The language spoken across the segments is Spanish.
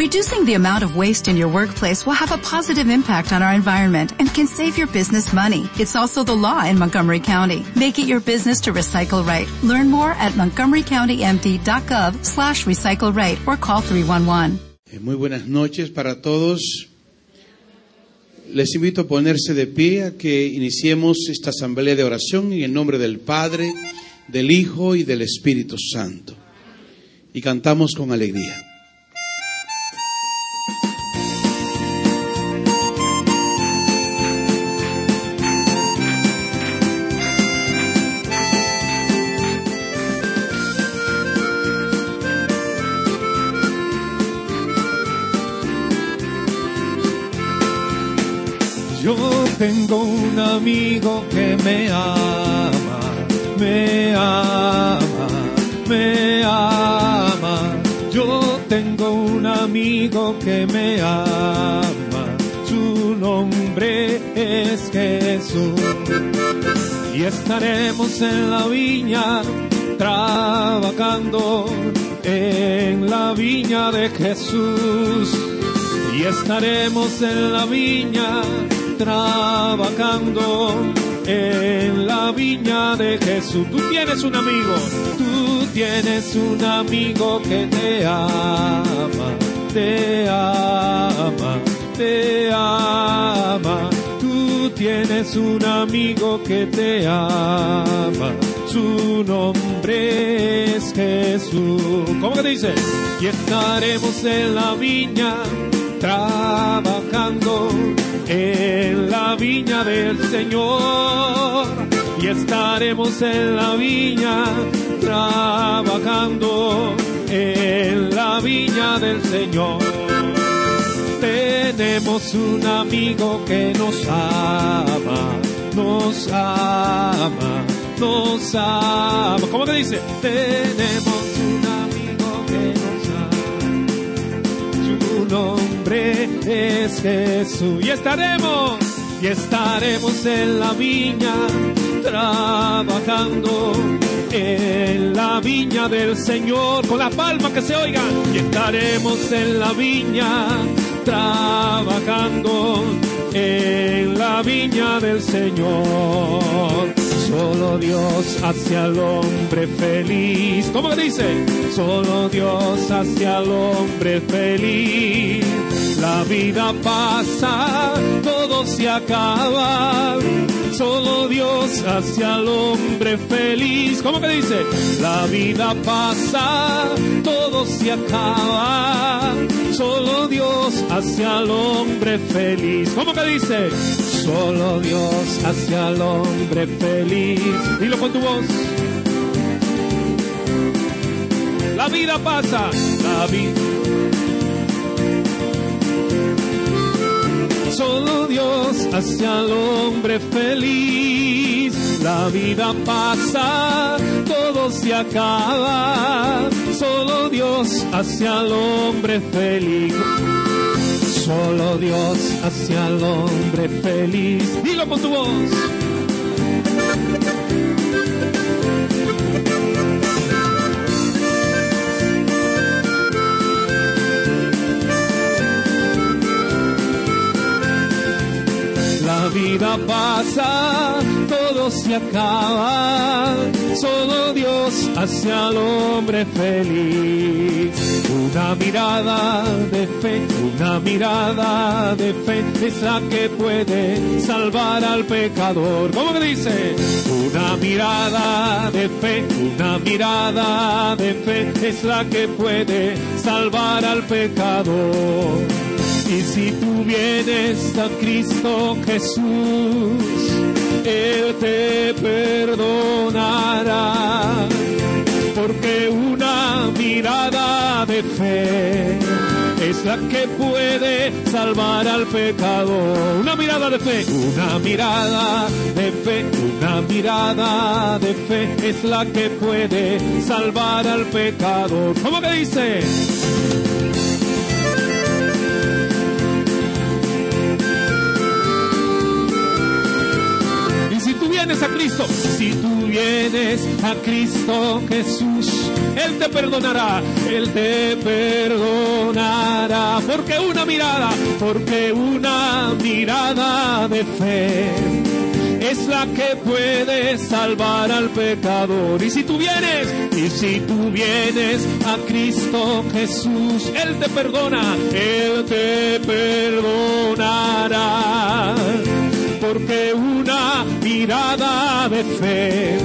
Reducing the amount of waste in your workplace will have a positive impact on our environment and can save your business money. It's also the law in Montgomery County. Make it your business to recycle right. Learn more at montgomerycountymd.gov slash recycle right or call 311. Eh, muy buenas noches para todos. Les invito a ponerse de pie a que iniciemos esta asamblea de oración en el nombre del Padre, del Hijo y del Espíritu Santo. Y cantamos con alegría. Tengo un amigo que me ama, me ama, me ama. Yo tengo un amigo que me ama, su nombre es Jesús. Y estaremos en la viña trabajando en la viña de Jesús. Y estaremos en la viña trabajando en la viña de Jesús. Tú tienes un amigo, tú tienes un amigo que te ama, te ama, te ama. Tú tienes un amigo que te ama. Su nombre es Jesús. ¿Cómo que dice? Y estaremos en la viña trabajando en la viña del Señor y estaremos en la viña trabajando en la viña del Señor. Tenemos un amigo que nos ama, nos ama, nos ama. ¿Cómo que dice? Tenemos es Jesús. Y estaremos, y estaremos en la viña trabajando en la viña del Señor con la palma que se oiga. Y estaremos en la viña trabajando en la viña del Señor. Solo Dios hace al hombre feliz. ¿Cómo dice? Solo Dios hace al hombre feliz. La vida pasa, todo se acaba. Solo Dios hace al hombre feliz. ¿Cómo que dice? La vida pasa, todo se acaba. Solo Dios hace al hombre feliz. ¿Cómo que dice? Solo Dios hace al hombre feliz. Dilo con tu voz. La vida pasa, la vida. Solo Dios hace al hombre feliz. La vida pasa, todo se acaba. Solo Dios hace al hombre feliz. Solo Dios hace al hombre feliz. Dilo con tu voz. Vida pasa, todo se acaba, solo Dios hace al hombre feliz. Una mirada de fe, una mirada de fe es la que puede salvar al pecador. ¿Cómo que dice? Una mirada de fe, una mirada de fe es la que puede salvar al pecador. Y si tú vienes a Cristo Jesús, Él te perdonará. Porque una mirada de fe es la que puede salvar al pecador. Una mirada de fe, una mirada de fe, una mirada de fe es la que puede salvar al pecador. ¿Cómo que dice? A Cristo, si tú vienes a Cristo Jesús, Él te perdonará, Él te perdonará, porque una mirada, porque una mirada de fe es la que puede salvar al pecador. Y si tú vienes, y si tú vienes a Cristo Jesús, Él te perdona, Él te perdonará. Porque una mirada de fe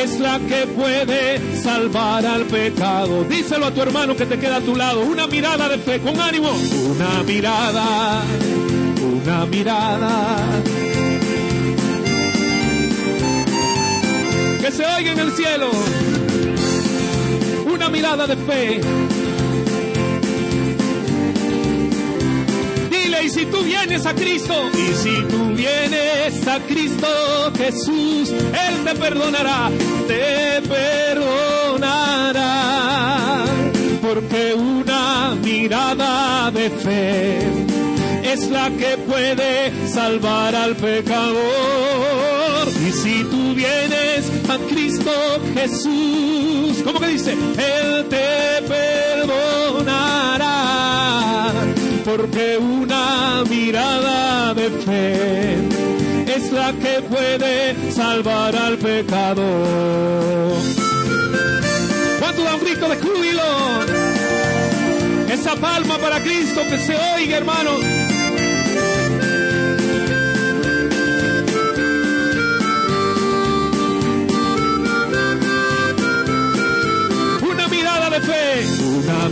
es la que puede salvar al pecado. Díselo a tu hermano que te queda a tu lado. Una mirada de fe, con ánimo. Una mirada, una mirada. Que se oiga en el cielo. Una mirada de fe. Y si tú vienes a Cristo, y si tú vienes a Cristo Jesús, Él te perdonará, te perdonará. Porque una mirada de fe es la que puede salvar al pecador. Y si tú vienes a Cristo Jesús, ¿cómo que dice? Él te perdonará. Porque una mirada de fe es la que puede salvar al pecador. ¿Cuánto da un grito de júbilo? Esa palma para Cristo que se oiga, hermano.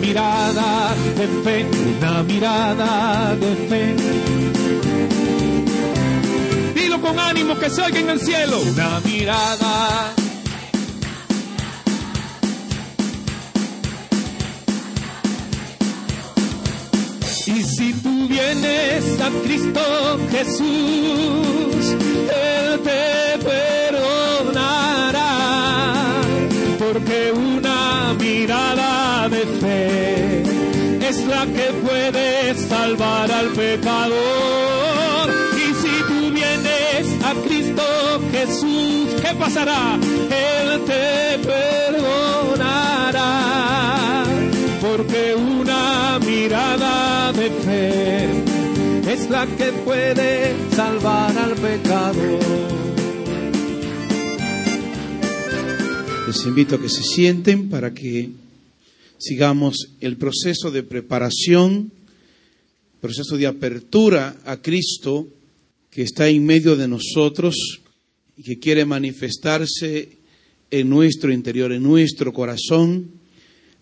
Mirada de fe, una mirada de fe. Dilo con ánimo que se oiga en el cielo. Una mirada. Y si tú vienes a Cristo Jesús, Él te perdonará. Porque una es la que puede salvar al pecador. Y si tú vienes a Cristo Jesús, ¿qué pasará? Él te perdonará. Porque una mirada de fe es la que puede salvar al pecador. Les invito a que se sienten para que sigamos el proceso de preparación, proceso de apertura a Cristo que está en medio de nosotros y que quiere manifestarse en nuestro interior, en nuestro corazón,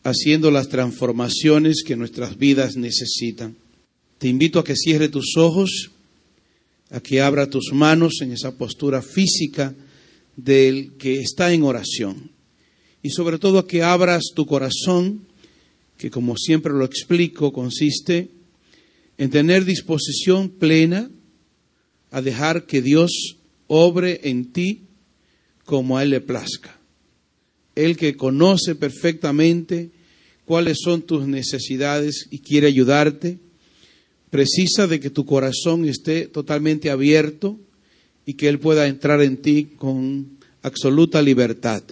haciendo las transformaciones que nuestras vidas necesitan. Te invito a que cierre tus ojos, a que abra tus manos en esa postura física del que está en oración. Y sobre todo a que abras tu corazón, que como siempre lo explico, consiste en tener disposición plena a dejar que Dios obre en ti como a Él le plazca. Él que conoce perfectamente cuáles son tus necesidades y quiere ayudarte, precisa de que tu corazón esté totalmente abierto y que Él pueda entrar en ti con absoluta libertad.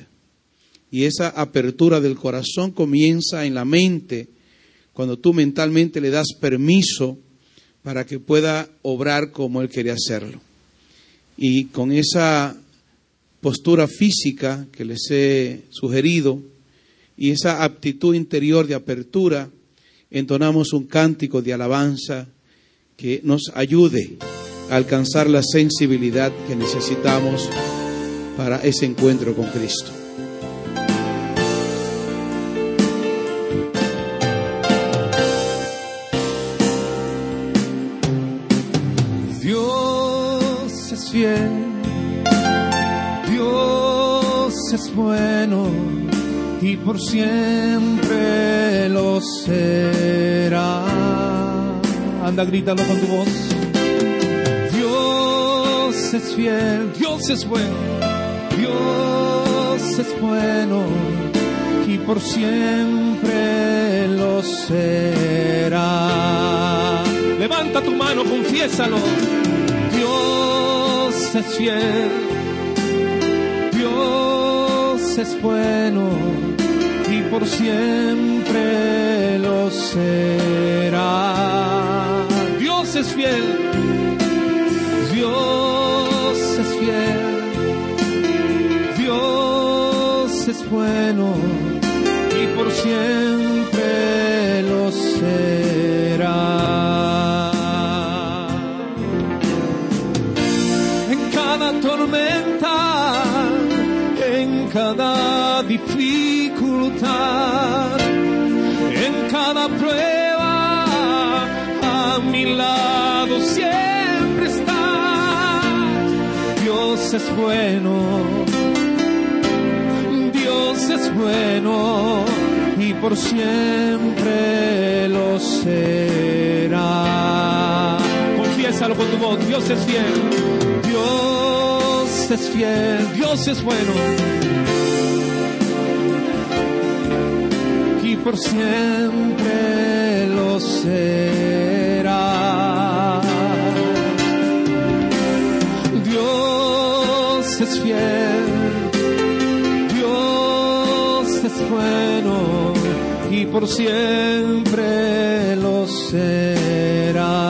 Y esa apertura del corazón comienza en la mente, cuando tú mentalmente le das permiso para que pueda obrar como Él quiere hacerlo. Y con esa postura física que les he sugerido y esa aptitud interior de apertura, entonamos un cántico de alabanza que nos ayude a alcanzar la sensibilidad que necesitamos para ese encuentro con Cristo. Fiel, Dios es bueno y por siempre lo será. Anda, grítalo con tu voz. Dios es fiel, Dios es bueno, Dios es bueno y por siempre lo será. Levanta tu mano, confiésalo. Dios es fiel, Dios es bueno y por siempre lo será. es fiel. Dios es fiel. Dios es bueno y por siempre lo será. Dificultad, en cada prueba, a mi lado siempre está. Dios es bueno, Dios es bueno y por siempre lo será. Confiésalo con tu voz, Dios es fiel, Dios es fiel, Dios es bueno. Por siempre lo será. Dios es fiel, Dios es bueno y por siempre lo será.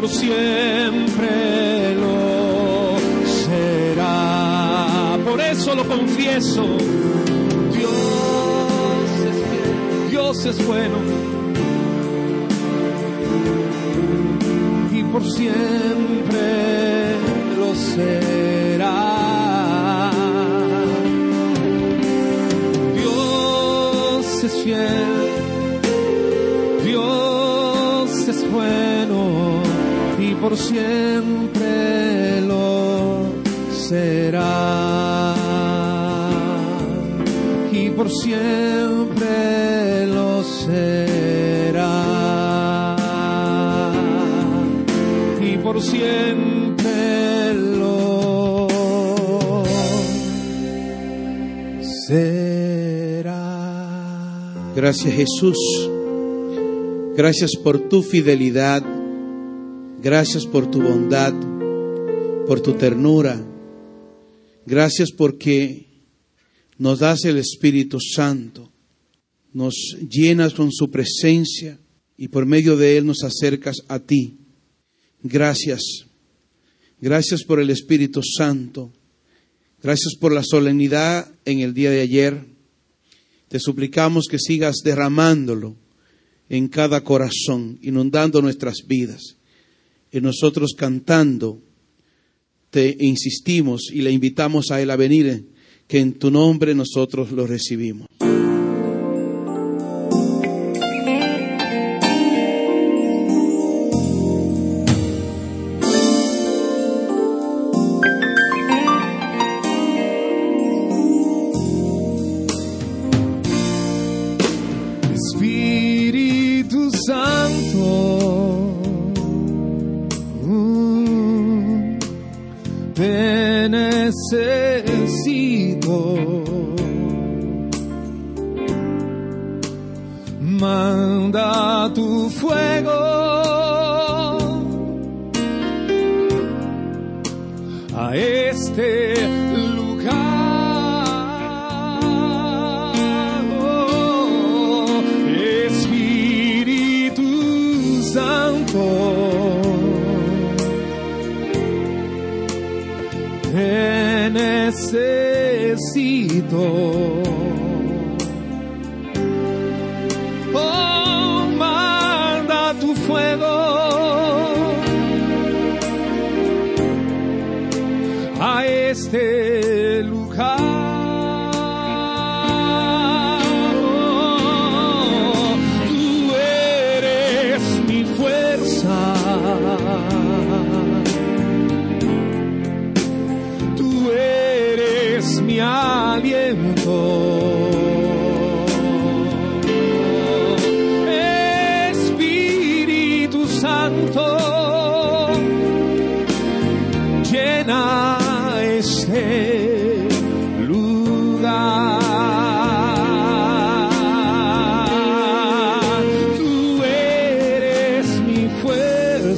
Por siempre lo será. Por eso lo confieso. Dios es fiel, Dios es bueno. y por siempre lo será. Dios es fiel, Dios es bueno por siempre lo será. Y por siempre lo será y por siempre lo será. Gracias Jesús. Gracias por tu fidelidad. Gracias por tu bondad, por tu ternura. Gracias porque nos das el Espíritu Santo. Nos llenas con su presencia y por medio de Él nos acercas a ti. Gracias. Gracias por el Espíritu Santo. Gracias por la solemnidad en el día de ayer. Te suplicamos que sigas derramándolo en cada corazón, inundando nuestras vidas. Y nosotros cantando, te insistimos y le invitamos a Él a venir, que en tu nombre nosotros lo recibimos.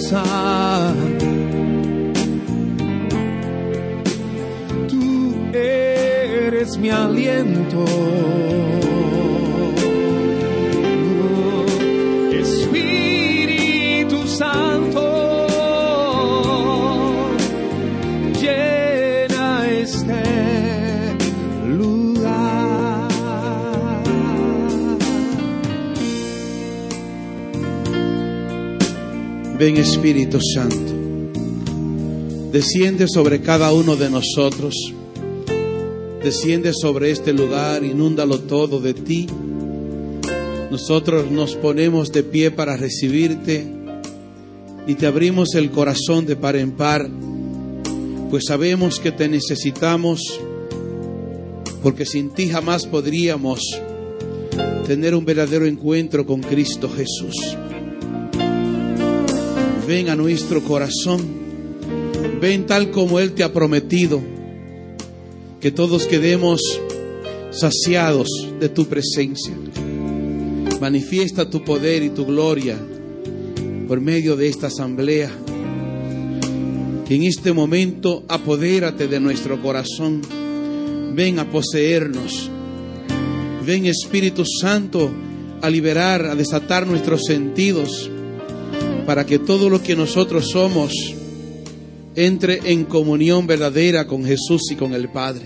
Fuerza. Tú eres mi aliento. Ven Espíritu Santo, desciende sobre cada uno de nosotros, desciende sobre este lugar, inúndalo todo de ti. Nosotros nos ponemos de pie para recibirte y te abrimos el corazón de par en par, pues sabemos que te necesitamos, porque sin ti jamás podríamos tener un verdadero encuentro con Cristo Jesús. Ven a nuestro corazón, ven tal como Él te ha prometido, que todos quedemos saciados de tu presencia. Manifiesta tu poder y tu gloria por medio de esta asamblea. Que en este momento apodérate de nuestro corazón. Ven a poseernos. Ven Espíritu Santo a liberar, a desatar nuestros sentidos para que todo lo que nosotros somos entre en comunión verdadera con Jesús y con el Padre.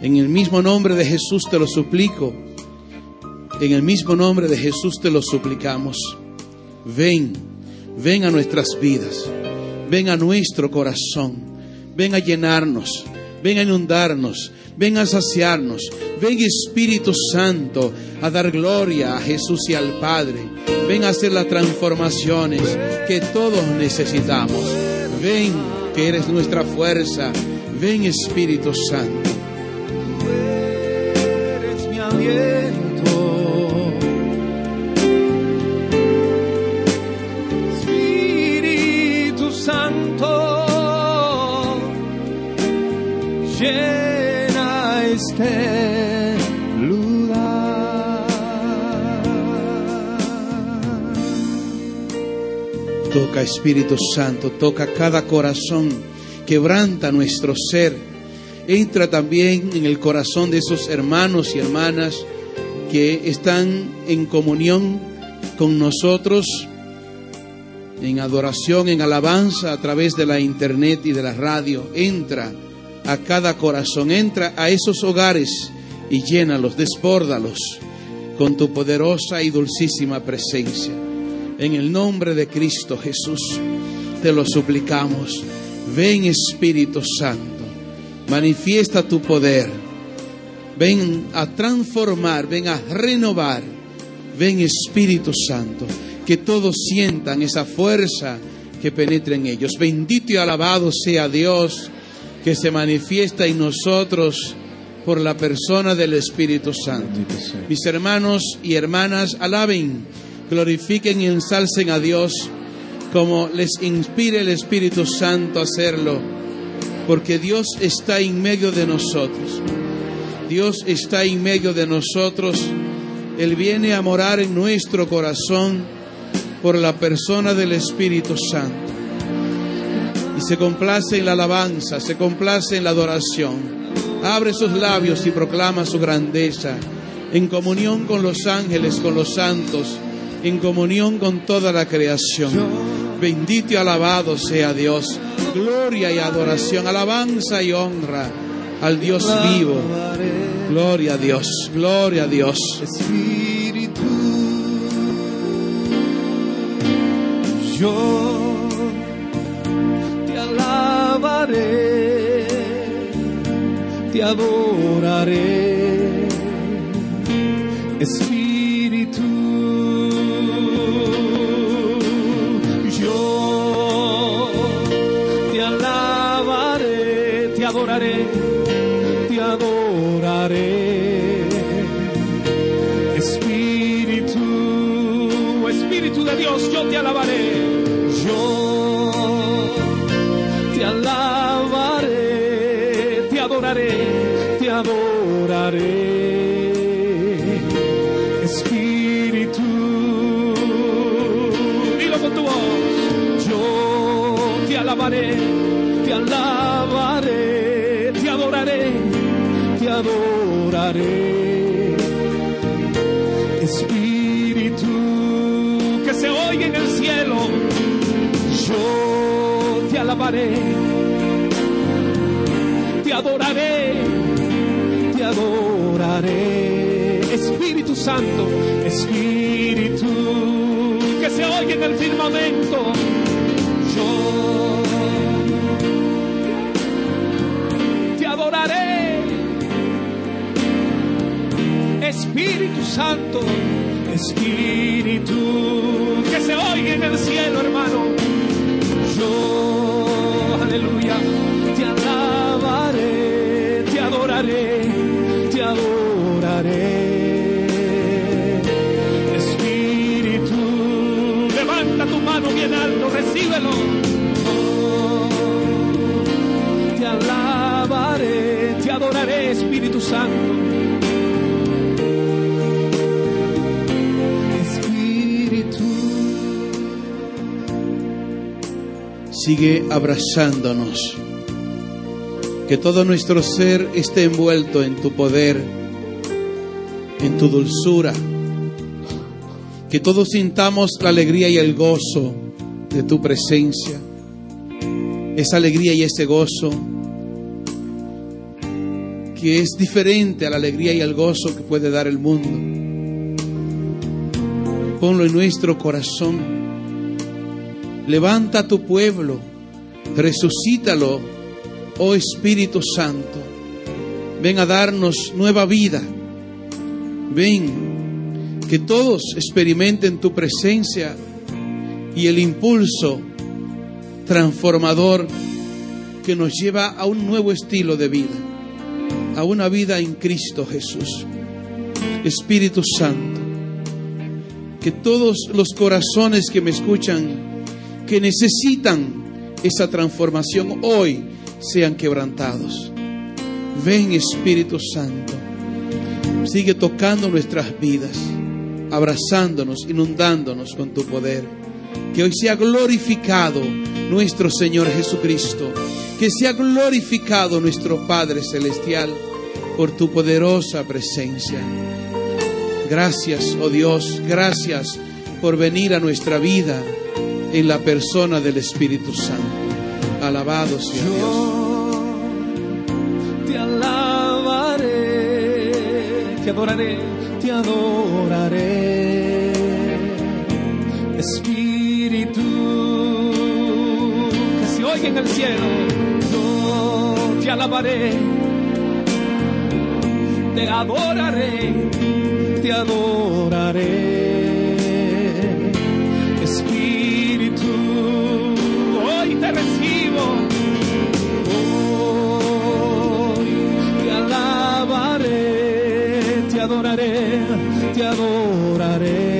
En el mismo nombre de Jesús te lo suplico. En el mismo nombre de Jesús te lo suplicamos. Ven, ven a nuestras vidas. Ven a nuestro corazón. Ven a llenarnos. Ven a inundarnos. Ven a saciarnos. Ven Espíritu Santo a dar gloria a Jesús y al Padre. Ven a hacer las transformaciones que todos necesitamos. Ven que eres nuestra fuerza. Ven Espíritu Santo. eres mi Toca Espíritu Santo, toca cada corazón, quebranta nuestro ser. Entra también en el corazón de esos hermanos y hermanas que están en comunión con nosotros, en adoración, en alabanza a través de la internet y de la radio. Entra a cada corazón, entra a esos hogares y llénalos, desbórdalos con tu poderosa y dulcísima presencia. En el nombre de Cristo Jesús te lo suplicamos. Ven Espíritu Santo, manifiesta tu poder. Ven a transformar, ven a renovar. Ven Espíritu Santo, que todos sientan esa fuerza que penetra en ellos. Bendito y alabado sea Dios que se manifiesta en nosotros por la persona del Espíritu Santo. Mis hermanos y hermanas, alaben, glorifiquen y ensalcen a Dios como les inspire el Espíritu Santo a hacerlo, porque Dios está en medio de nosotros. Dios está en medio de nosotros. Él viene a morar en nuestro corazón por la persona del Espíritu Santo. Y se complace en la alabanza, se complace en la adoración. Abre sus labios y proclama su grandeza en comunión con los ángeles, con los santos, en comunión con toda la creación. Bendito y alabado sea Dios. Gloria y adoración, alabanza y honra al Dios vivo. Gloria a Dios, gloria a Dios. Espíritu, yo te alabaré, te adoraré. Adoraré. Espíritu, que se oiga en el cielo. Yo te alabaré, te adoraré, te adoraré. Espíritu Santo, Espíritu, que se oiga en el firmamento. Yo te adoraré. Espíritu Santo, Espíritu, que se oiga en el cielo, hermano. Yo, aleluya, te alabaré, te adoraré, te adoraré. Espíritu, levanta tu mano bien alto, recíbelo. Sigue abrazándonos. Que todo nuestro ser esté envuelto en tu poder, en tu dulzura. Que todos sintamos la alegría y el gozo de tu presencia. Esa alegría y ese gozo que es diferente a la alegría y el gozo que puede dar el mundo. Ponlo en nuestro corazón. Levanta a tu pueblo, resucítalo, oh Espíritu Santo. Ven a darnos nueva vida. Ven, que todos experimenten tu presencia y el impulso transformador que nos lleva a un nuevo estilo de vida, a una vida en Cristo Jesús. Espíritu Santo, que todos los corazones que me escuchan, que necesitan esa transformación hoy, sean quebrantados. Ven Espíritu Santo, sigue tocando nuestras vidas, abrazándonos, inundándonos con tu poder. Que hoy sea glorificado nuestro Señor Jesucristo, que sea glorificado nuestro Padre Celestial por tu poderosa presencia. Gracias, oh Dios, gracias por venir a nuestra vida en la persona del Espíritu Santo. Alabado sea Dios. Yo te alabaré, te adoraré, te adoraré. Espíritu, que se oiga en el cielo, yo te alabaré, te adoraré, te adoraré. Adoraré, te adoraré.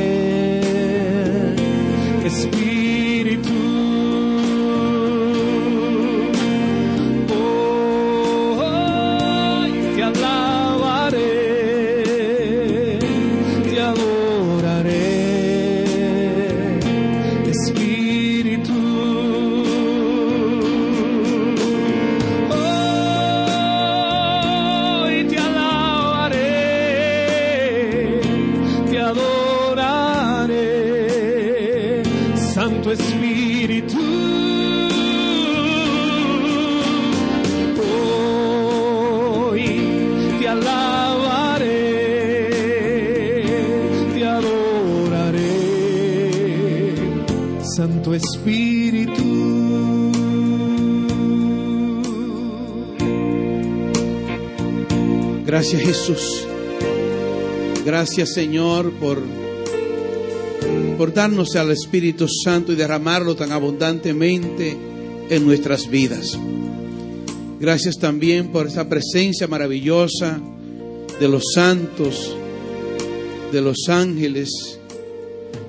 Gracias Jesús. Gracias Señor por, por darnos al Espíritu Santo y derramarlo tan abundantemente en nuestras vidas. Gracias también por esa presencia maravillosa de los santos, de los ángeles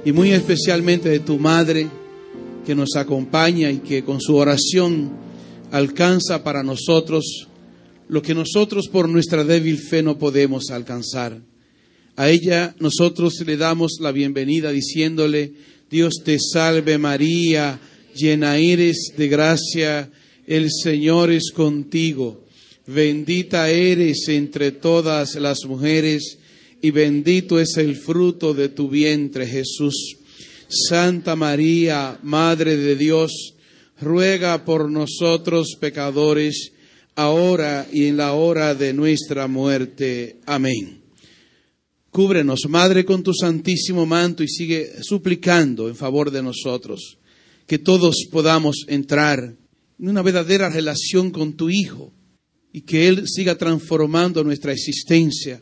y muy especialmente de tu Madre que nos acompaña y que con su oración alcanza para nosotros lo que nosotros por nuestra débil fe no podemos alcanzar. A ella nosotros le damos la bienvenida diciéndole, Dios te salve María, llena eres de gracia, el Señor es contigo, bendita eres entre todas las mujeres y bendito es el fruto de tu vientre Jesús. Santa María, Madre de Dios, ruega por nosotros pecadores, ahora y en la hora de nuestra muerte. Amén. Cúbrenos, Madre, con tu santísimo manto y sigue suplicando en favor de nosotros, que todos podamos entrar en una verdadera relación con tu Hijo y que Él siga transformando nuestra existencia,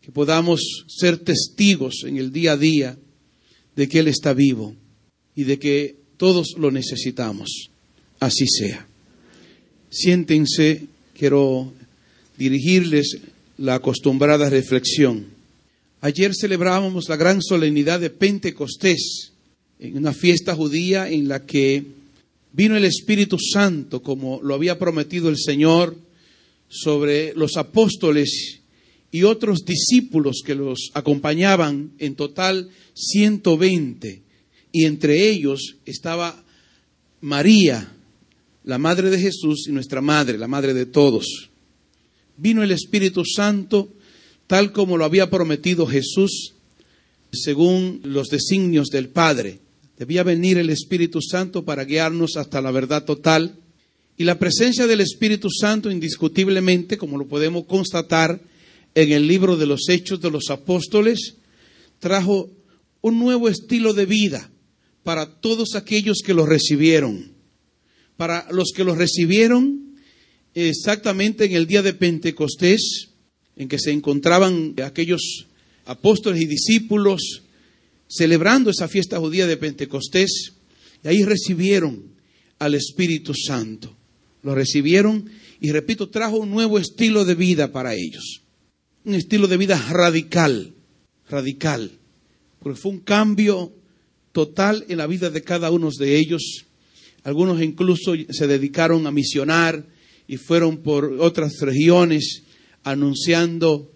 que podamos ser testigos en el día a día de que Él está vivo y de que todos lo necesitamos. Así sea. Siéntense, quiero dirigirles la acostumbrada reflexión. Ayer celebrábamos la gran solemnidad de Pentecostés, en una fiesta judía en la que vino el Espíritu Santo, como lo había prometido el Señor, sobre los apóstoles y otros discípulos que los acompañaban, en total 120, y entre ellos estaba María, la madre de Jesús y nuestra madre, la madre de todos. Vino el Espíritu Santo tal como lo había prometido Jesús, según los designios del Padre. Debía venir el Espíritu Santo para guiarnos hasta la verdad total. Y la presencia del Espíritu Santo, indiscutiblemente, como lo podemos constatar en el libro de los Hechos de los Apóstoles, trajo un nuevo estilo de vida para todos aquellos que lo recibieron para los que los recibieron exactamente en el día de Pentecostés, en que se encontraban aquellos apóstoles y discípulos celebrando esa fiesta judía de Pentecostés, y ahí recibieron al Espíritu Santo. Lo recibieron y, repito, trajo un nuevo estilo de vida para ellos. Un estilo de vida radical, radical, porque fue un cambio total en la vida de cada uno de ellos algunos incluso se dedicaron a misionar y fueron por otras regiones anunciando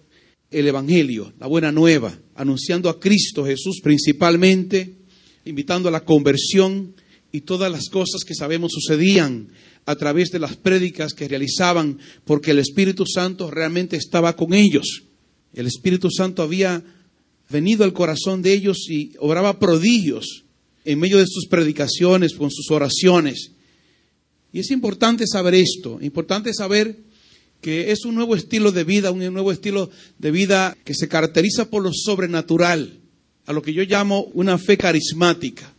el Evangelio, la buena nueva, anunciando a Cristo Jesús principalmente, invitando a la conversión y todas las cosas que sabemos sucedían a través de las prédicas que realizaban, porque el Espíritu Santo realmente estaba con ellos. El Espíritu Santo había venido al corazón de ellos y obraba prodigios en medio de sus predicaciones, con sus oraciones. Y es importante saber esto, importante saber que es un nuevo estilo de vida, un nuevo estilo de vida que se caracteriza por lo sobrenatural, a lo que yo llamo una fe carismática,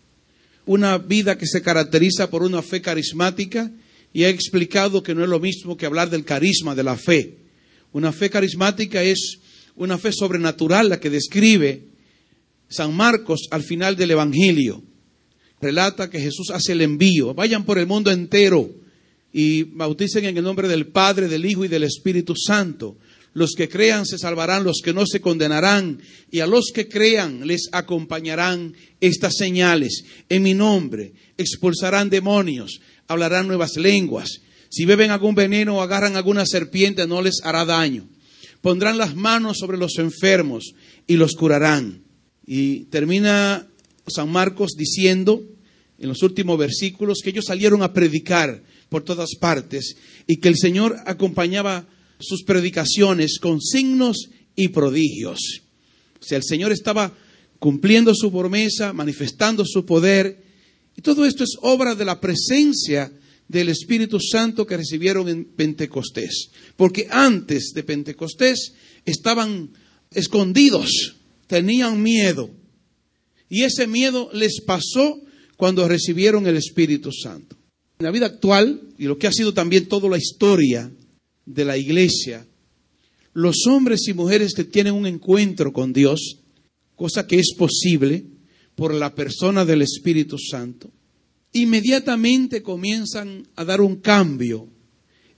una vida que se caracteriza por una fe carismática, y he explicado que no es lo mismo que hablar del carisma de la fe. Una fe carismática es una fe sobrenatural la que describe San Marcos al final del Evangelio relata que Jesús hace el envío. Vayan por el mundo entero y bauticen en el nombre del Padre, del Hijo y del Espíritu Santo. Los que crean se salvarán, los que no se condenarán, y a los que crean les acompañarán estas señales. En mi nombre expulsarán demonios, hablarán nuevas lenguas. Si beben algún veneno o agarran alguna serpiente, no les hará daño. Pondrán las manos sobre los enfermos y los curarán. Y termina San Marcos diciendo en los últimos versículos que ellos salieron a predicar por todas partes y que el Señor acompañaba sus predicaciones con signos y prodigios. O sea, el Señor estaba cumpliendo su promesa, manifestando su poder. Y todo esto es obra de la presencia del Espíritu Santo que recibieron en Pentecostés. Porque antes de Pentecostés estaban escondidos, tenían miedo. Y ese miedo les pasó cuando recibieron el Espíritu Santo. En la vida actual, y lo que ha sido también toda la historia de la iglesia, los hombres y mujeres que tienen un encuentro con Dios, cosa que es posible por la persona del Espíritu Santo, inmediatamente comienzan a dar un cambio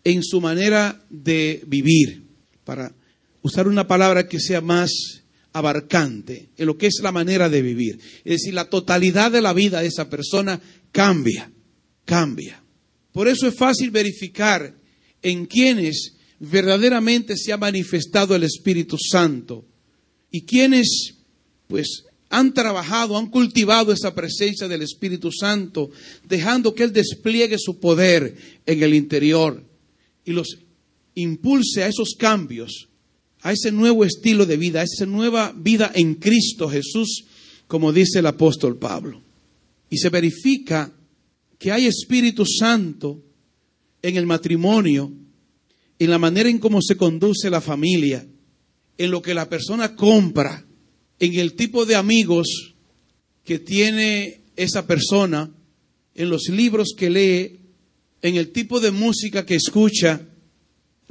en su manera de vivir, para usar una palabra que sea más abarcante en lo que es la manera de vivir. Es decir, la totalidad de la vida de esa persona cambia, cambia. Por eso es fácil verificar en quienes verdaderamente se ha manifestado el Espíritu Santo y quienes pues han trabajado, han cultivado esa presencia del Espíritu Santo, dejando que Él despliegue su poder en el interior y los impulse a esos cambios, a ese nuevo estilo de vida, a esa nueva vida en Cristo Jesús, como dice el apóstol Pablo. Y se verifica que hay Espíritu Santo en el matrimonio, en la manera en cómo se conduce la familia, en lo que la persona compra, en el tipo de amigos que tiene esa persona, en los libros que lee, en el tipo de música que escucha,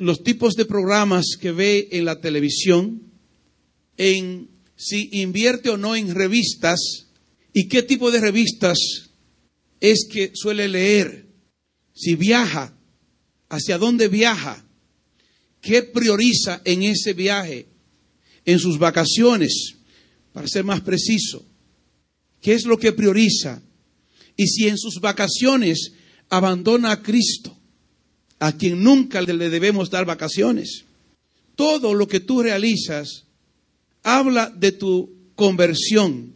los tipos de programas que ve en la televisión, en si invierte o no en revistas y qué tipo de revistas es que suele leer, si viaja, hacia dónde viaja, qué prioriza en ese viaje, en sus vacaciones, para ser más preciso, qué es lo que prioriza, y si en sus vacaciones abandona a Cristo, a quien nunca le debemos dar vacaciones. Todo lo que tú realizas habla de tu conversión,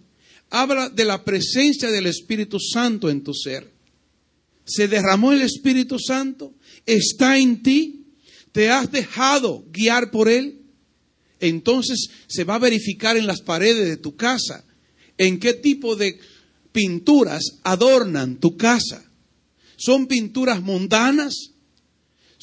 habla de la presencia del Espíritu Santo en tu ser. Se derramó el Espíritu Santo, está en ti, te has dejado guiar por Él. Entonces se va a verificar en las paredes de tu casa en qué tipo de pinturas adornan tu casa. ¿Son pinturas mundanas?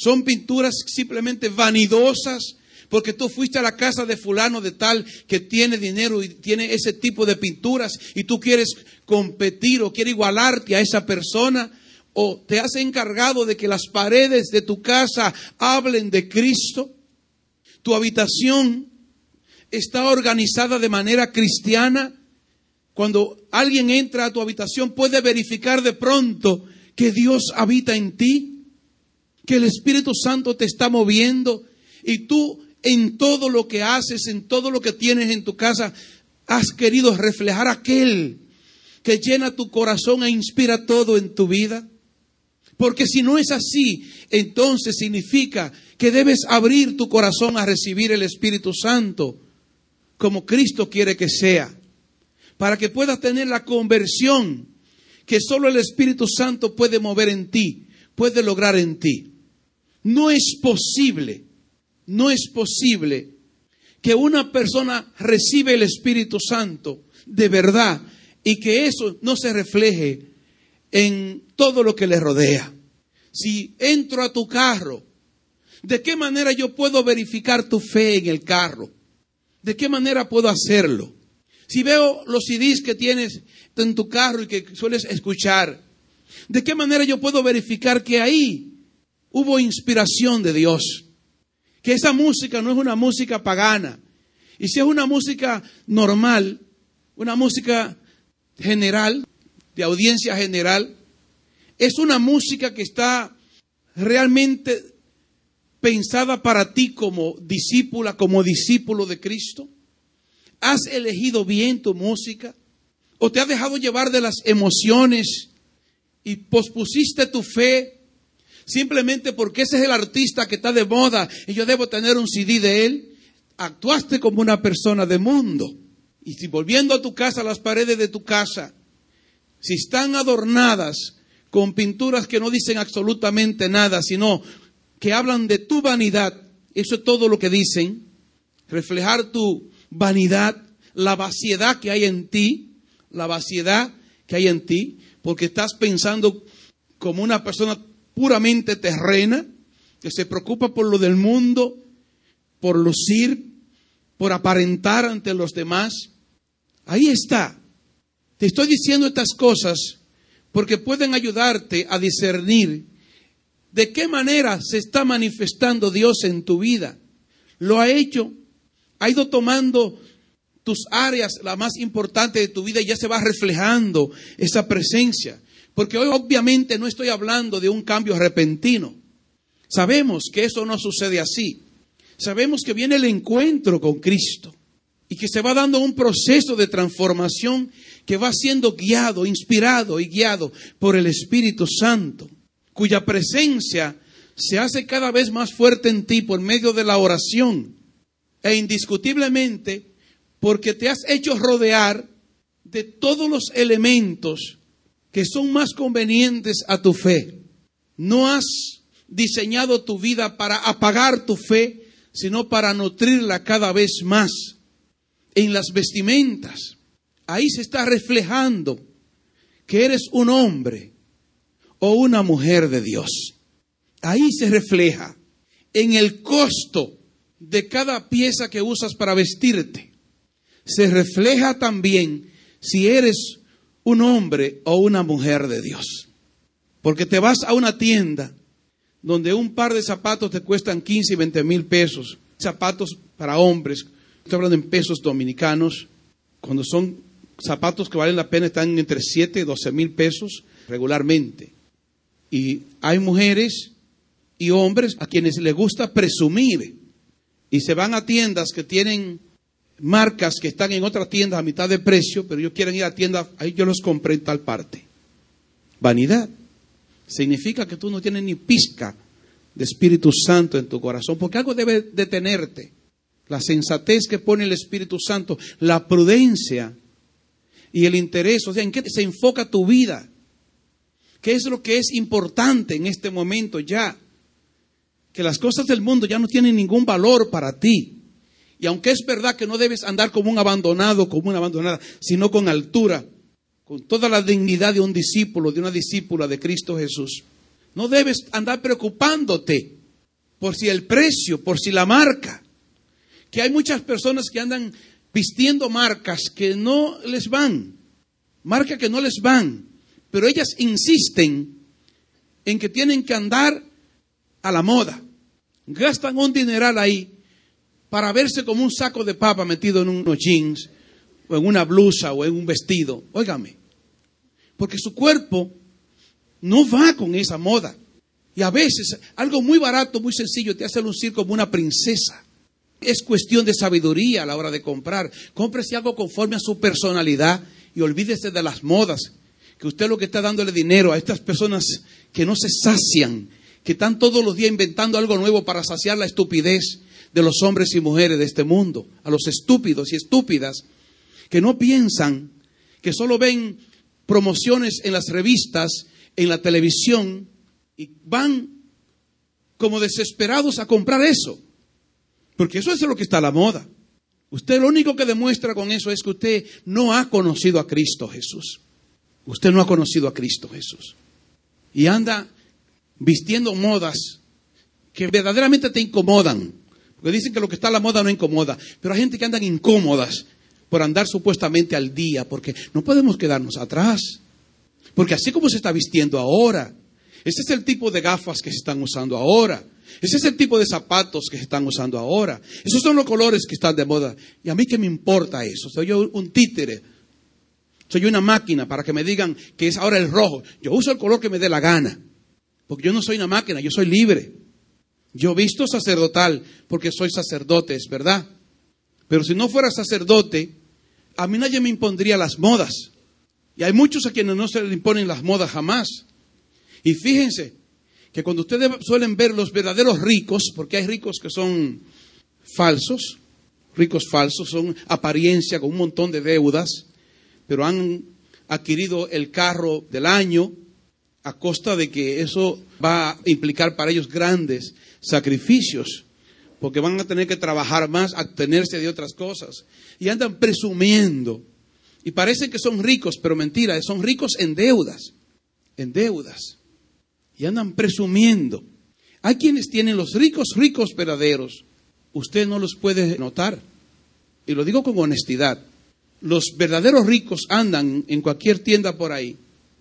¿Son pinturas simplemente vanidosas? Porque tú fuiste a la casa de fulano de tal que tiene dinero y tiene ese tipo de pinturas y tú quieres competir o quieres igualarte a esa persona o te has encargado de que las paredes de tu casa hablen de Cristo. Tu habitación está organizada de manera cristiana. Cuando alguien entra a tu habitación puede verificar de pronto que Dios habita en ti, que el Espíritu Santo te está moviendo y tú en todo lo que haces, en todo lo que tienes en tu casa, has querido reflejar aquel que llena tu corazón e inspira todo en tu vida. Porque si no es así, entonces significa que debes abrir tu corazón a recibir el Espíritu Santo como Cristo quiere que sea, para que puedas tener la conversión que solo el Espíritu Santo puede mover en ti, puede lograr en ti. No es posible, no es posible que una persona reciba el Espíritu Santo de verdad y que eso no se refleje en todo lo que le rodea. Si entro a tu carro, ¿de qué manera yo puedo verificar tu fe en el carro? ¿De qué manera puedo hacerlo? Si veo los CDs que tienes en tu carro y que sueles escuchar, ¿de qué manera yo puedo verificar que ahí hubo inspiración de Dios? Que esa música no es una música pagana. Y si es una música normal, una música general, de audiencia general, es una música que está realmente pensada para ti como discípula, como discípulo de Cristo. ¿Has elegido bien tu música? ¿O te has dejado llevar de las emociones y pospusiste tu fe simplemente porque ese es el artista que está de moda y yo debo tener un CD de él? Actuaste como una persona de mundo. Y si volviendo a tu casa, las paredes de tu casa, si están adornadas con pinturas que no dicen absolutamente nada, sino que hablan de tu vanidad. Eso es todo lo que dicen. Reflejar tu vanidad, la vaciedad que hay en ti, la vaciedad que hay en ti, porque estás pensando como una persona puramente terrena, que se preocupa por lo del mundo, por lucir, por aparentar ante los demás. Ahí está. Te estoy diciendo estas cosas porque pueden ayudarte a discernir de qué manera se está manifestando Dios en tu vida. Lo ha hecho, ha ido tomando tus áreas, la más importante de tu vida, y ya se va reflejando esa presencia. Porque hoy obviamente no estoy hablando de un cambio repentino. Sabemos que eso no sucede así. Sabemos que viene el encuentro con Cristo y que se va dando un proceso de transformación que va siendo guiado, inspirado y guiado por el Espíritu Santo, cuya presencia se hace cada vez más fuerte en ti por medio de la oración. E indiscutiblemente, porque te has hecho rodear de todos los elementos que son más convenientes a tu fe. No has diseñado tu vida para apagar tu fe, sino para nutrirla cada vez más. En las vestimentas, ahí se está reflejando que eres un hombre o una mujer de Dios. Ahí se refleja en el costo de cada pieza que usas para vestirte. Se refleja también si eres un hombre o una mujer de Dios. Porque te vas a una tienda donde un par de zapatos te cuestan 15 y 20 mil pesos. Zapatos para hombres. Estoy hablando en pesos dominicanos. Cuando son zapatos que valen la pena están entre 7 y 12 mil pesos regularmente. Y hay mujeres y hombres a quienes les gusta presumir y se van a tiendas que tienen marcas que están en otra tienda a mitad de precio, pero ellos quieren ir a tienda, ahí yo los compré en tal parte. Vanidad. Significa que tú no tienes ni pizca de Espíritu Santo en tu corazón, porque algo debe detenerte. La sensatez que pone el Espíritu Santo, la prudencia y el interés, o sea, ¿en qué se enfoca tu vida? ¿Qué es lo que es importante en este momento ya? Que las cosas del mundo ya no tienen ningún valor para ti. Y aunque es verdad que no debes andar como un abandonado, como una abandonada, sino con altura, con toda la dignidad de un discípulo, de una discípula de Cristo Jesús, no debes andar preocupándote por si el precio, por si la marca. Que hay muchas personas que andan vistiendo marcas que no les van, marcas que no les van, pero ellas insisten en que tienen que andar a la moda. Gastan un dineral ahí para verse como un saco de papa metido en unos jeans o en una blusa o en un vestido. Óigame, porque su cuerpo no va con esa moda. Y a veces algo muy barato, muy sencillo, te hace lucir como una princesa. Es cuestión de sabiduría a la hora de comprar. Cómprese algo conforme a su personalidad y olvídese de las modas. Que usted lo que está dándole dinero a estas personas que no se sacian, que están todos los días inventando algo nuevo para saciar la estupidez de los hombres y mujeres de este mundo, a los estúpidos y estúpidas que no piensan, que solo ven promociones en las revistas, en la televisión y van como desesperados a comprar eso. Porque eso es lo que está a la moda. Usted lo único que demuestra con eso es que usted no ha conocido a Cristo Jesús. Usted no ha conocido a Cristo Jesús. Y anda vistiendo modas que verdaderamente te incomodan. Porque dicen que lo que está a la moda no incomoda. Pero hay gente que andan incómodas por andar supuestamente al día. Porque no podemos quedarnos atrás. Porque así como se está vistiendo ahora, ese es el tipo de gafas que se están usando ahora. Ese es el tipo de zapatos que se están usando ahora. Esos son los colores que están de moda. ¿Y a mí qué me importa eso? Soy yo un títere. Soy una máquina para que me digan que es ahora el rojo. Yo uso el color que me dé la gana. Porque yo no soy una máquina, yo soy libre. Yo visto sacerdotal porque soy sacerdote, es verdad. Pero si no fuera sacerdote, a mí nadie me impondría las modas. Y hay muchos a quienes no se les imponen las modas jamás. Y fíjense, que cuando ustedes suelen ver los verdaderos ricos, porque hay ricos que son falsos, ricos falsos, son apariencia con un montón de deudas, pero han adquirido el carro del año a costa de que eso va a implicar para ellos grandes sacrificios, porque van a tener que trabajar más, abstenerse de otras cosas, y andan presumiendo. Y parece que son ricos, pero mentira, son ricos en deudas, en deudas y andan presumiendo. Hay quienes tienen los ricos, ricos verdaderos. Usted no los puede notar. Y lo digo con honestidad. Los verdaderos ricos andan en cualquier tienda por ahí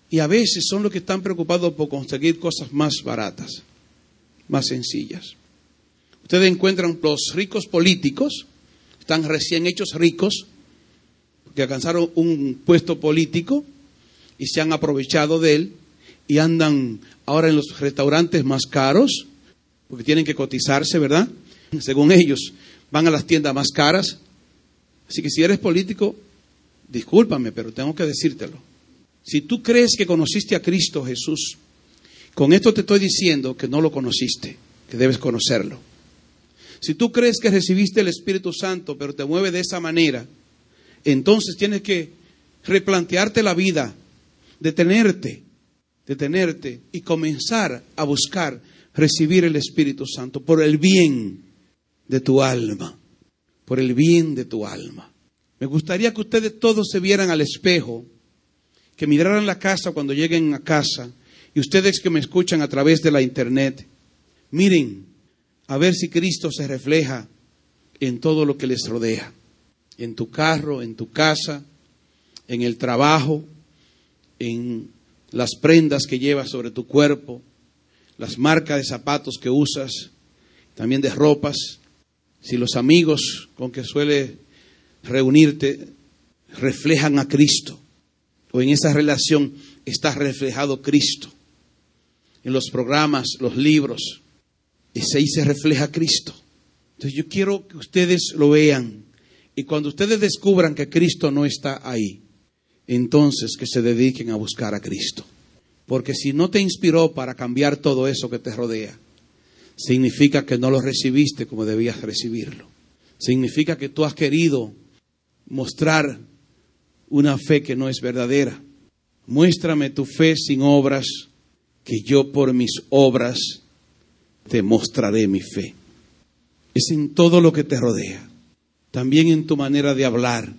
y a veces son los que están preocupados por conseguir cosas más baratas, más sencillas. Ustedes encuentran los ricos políticos, están recién hechos ricos, que alcanzaron un puesto político y se han aprovechado de él y andan ahora en los restaurantes más caros, porque tienen que cotizarse, ¿verdad? Según ellos, van a las tiendas más caras. Así que si eres político, discúlpame, pero tengo que decírtelo. Si tú crees que conociste a Cristo Jesús, Con esto te estoy diciendo que no lo conociste, que debes conocerlo. Si tú crees que recibiste el Espíritu Santo, pero te mueve de esa manera, entonces tienes que replantearte la vida, detenerte, detenerte y comenzar a buscar recibir el Espíritu Santo por el bien de tu alma, por el bien de tu alma. Me gustaría que ustedes todos se vieran al espejo, que miraran la casa cuando lleguen a casa, y ustedes que me escuchan a través de la internet, miren a ver si Cristo se refleja en todo lo que les rodea, en tu carro, en tu casa, en el trabajo, en las prendas que llevas sobre tu cuerpo, las marcas de zapatos que usas, también de ropas, si los amigos con que suele reunirte reflejan a Cristo, o en esa relación está reflejado Cristo, en los programas, los libros, ese ahí se refleja Cristo. Entonces yo quiero que ustedes lo vean y cuando ustedes descubran que Cristo no está ahí, entonces que se dediquen a buscar a Cristo. Porque si no te inspiró para cambiar todo eso que te rodea, significa que no lo recibiste como debías recibirlo. Significa que tú has querido mostrar una fe que no es verdadera. Muéstrame tu fe sin obras, que yo por mis obras te mostraré mi fe. Es en todo lo que te rodea, también en tu manera de hablar,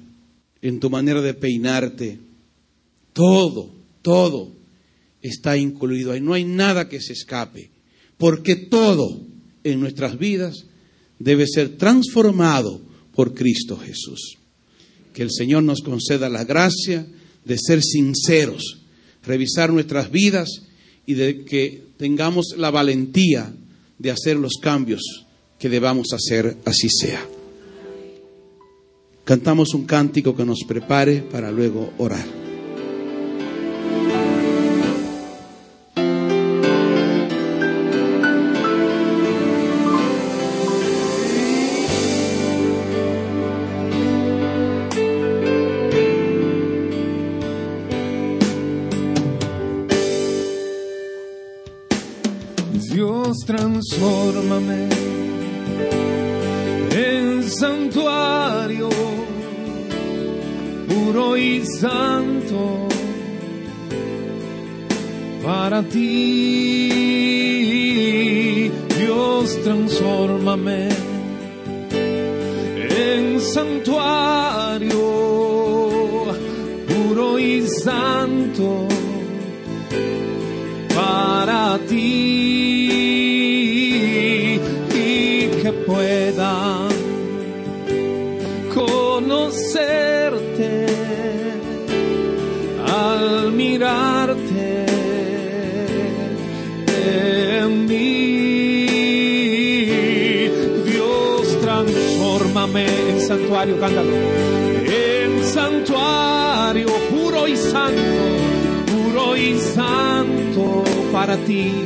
en tu manera de peinarte. Todo, todo está incluido ahí. No hay nada que se escape, porque todo en nuestras vidas debe ser transformado por Cristo Jesús. Que el Señor nos conceda la gracia de ser sinceros, revisar nuestras vidas y de que tengamos la valentía de hacer los cambios que debamos hacer, así sea. Cantamos un cántico que nos prepare para luego orar. Conocerte al mirarte en mí. Dios, transfórmame en santuario, cántalo. En santuario puro y santo, puro y santo para ti,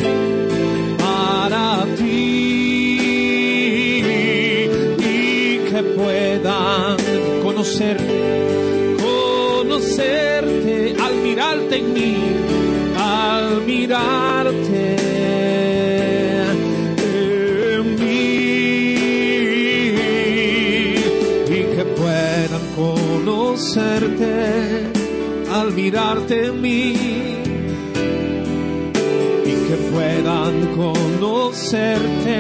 al mirarte. En mí, y que puedan conocerte al mirarte en mí. Y que puedan conocerte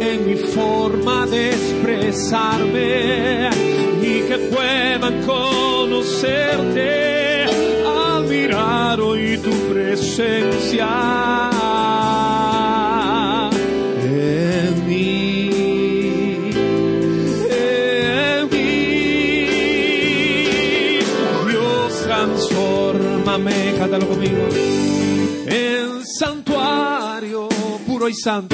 en mi forma de expresarme. Y que puedan conocerte mirar hoy tu presencia en mí. En mí. Dios transfórmame, cántalo conmigo en santuario puro y santo.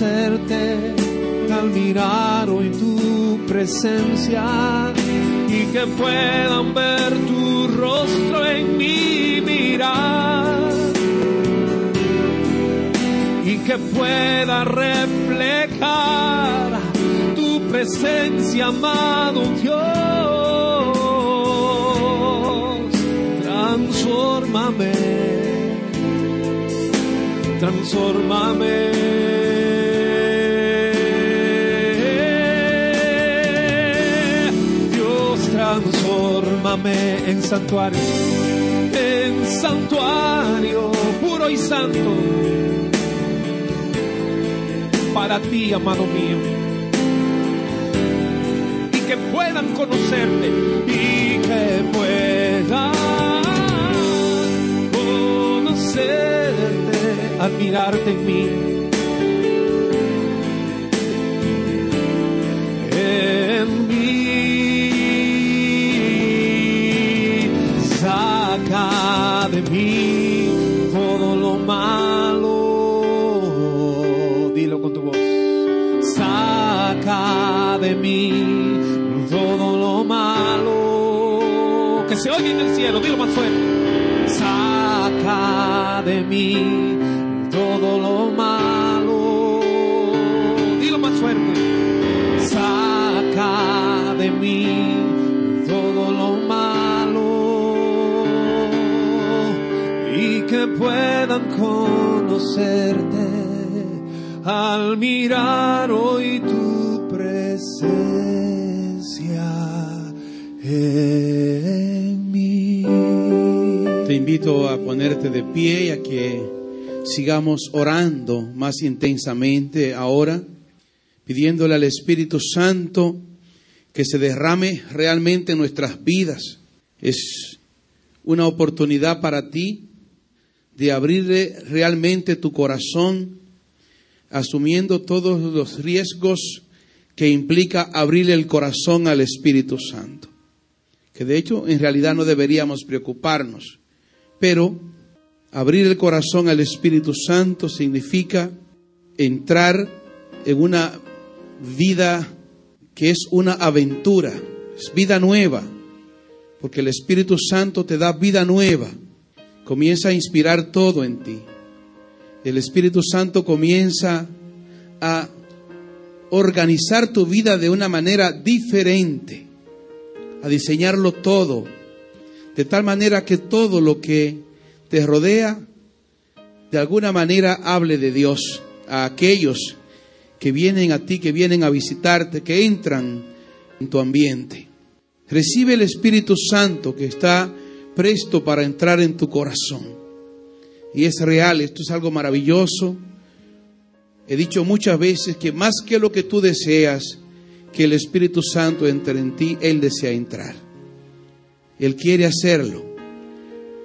Al mirar hoy tu presencia y que puedan ver tu rostro en mi mirar y que pueda reflejar tu presencia, amado Dios. Transformame, transformame. Transformame en santuario, en santuario puro y santo para ti, amado mío. Y que puedan conocerte y que puedan conocerte, admirarte en mí. Se oiga en el cielo, dilo más fuerte. Saca de mí todo lo malo. Dilo más fuerte. Saca de mí todo lo malo y que puedan conocerte al mirar hoy tu a ponerte de pie y a que sigamos orando más intensamente ahora, pidiéndole al Espíritu Santo que se derrame realmente en nuestras vidas. Es una oportunidad para ti de abrirle realmente tu corazón, asumiendo todos los riesgos que implica abrirle el corazón al Espíritu Santo. Que de hecho en realidad no deberíamos preocuparnos, pero abrir el corazón al Espíritu Santo significa entrar en una vida que es una aventura, es vida nueva, porque el Espíritu Santo te da vida nueva, comienza a inspirar todo en ti. El Espíritu Santo comienza a organizar tu vida de una manera diferente, a diseñarlo todo, de tal manera que todo lo que te rodea, de alguna manera hable de Dios a aquellos que vienen a ti, que vienen a visitarte, que entran en tu ambiente. Recibe el Espíritu Santo que está presto para entrar en tu corazón. Y es real, esto es algo maravilloso. He dicho muchas veces que más que lo que tú deseas, que el Espíritu Santo entre en ti, Él desea entrar. Él quiere hacerlo.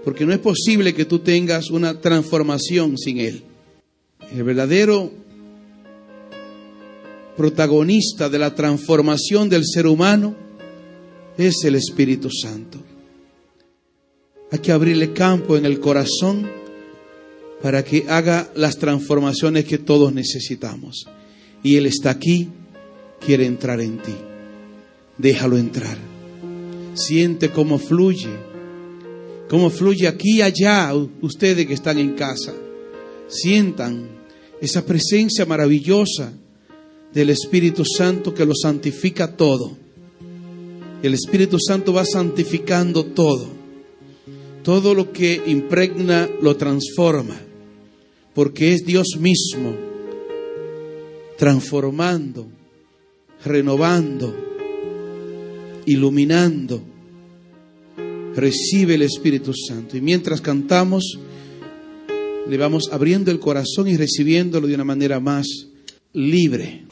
Porque no es posible que tú tengas una transformación sin Él. El verdadero protagonista de la transformación del ser humano es el Espíritu Santo. Hay que abrirle campo en el corazón para que haga las transformaciones que todos necesitamos. Y Él está aquí, quiere entrar en ti. Déjalo entrar. Siente cómo fluye, cómo fluye aquí y allá ustedes que están en casa. Sientan esa presencia maravillosa del Espíritu Santo que lo santifica todo. El Espíritu Santo va santificando todo. Todo lo que impregna lo transforma, porque es Dios mismo transformando, renovando, iluminando. Recibe el Espíritu Santo. Y mientras cantamos, le vamos abriendo el corazón y recibiéndolo de una manera más libre.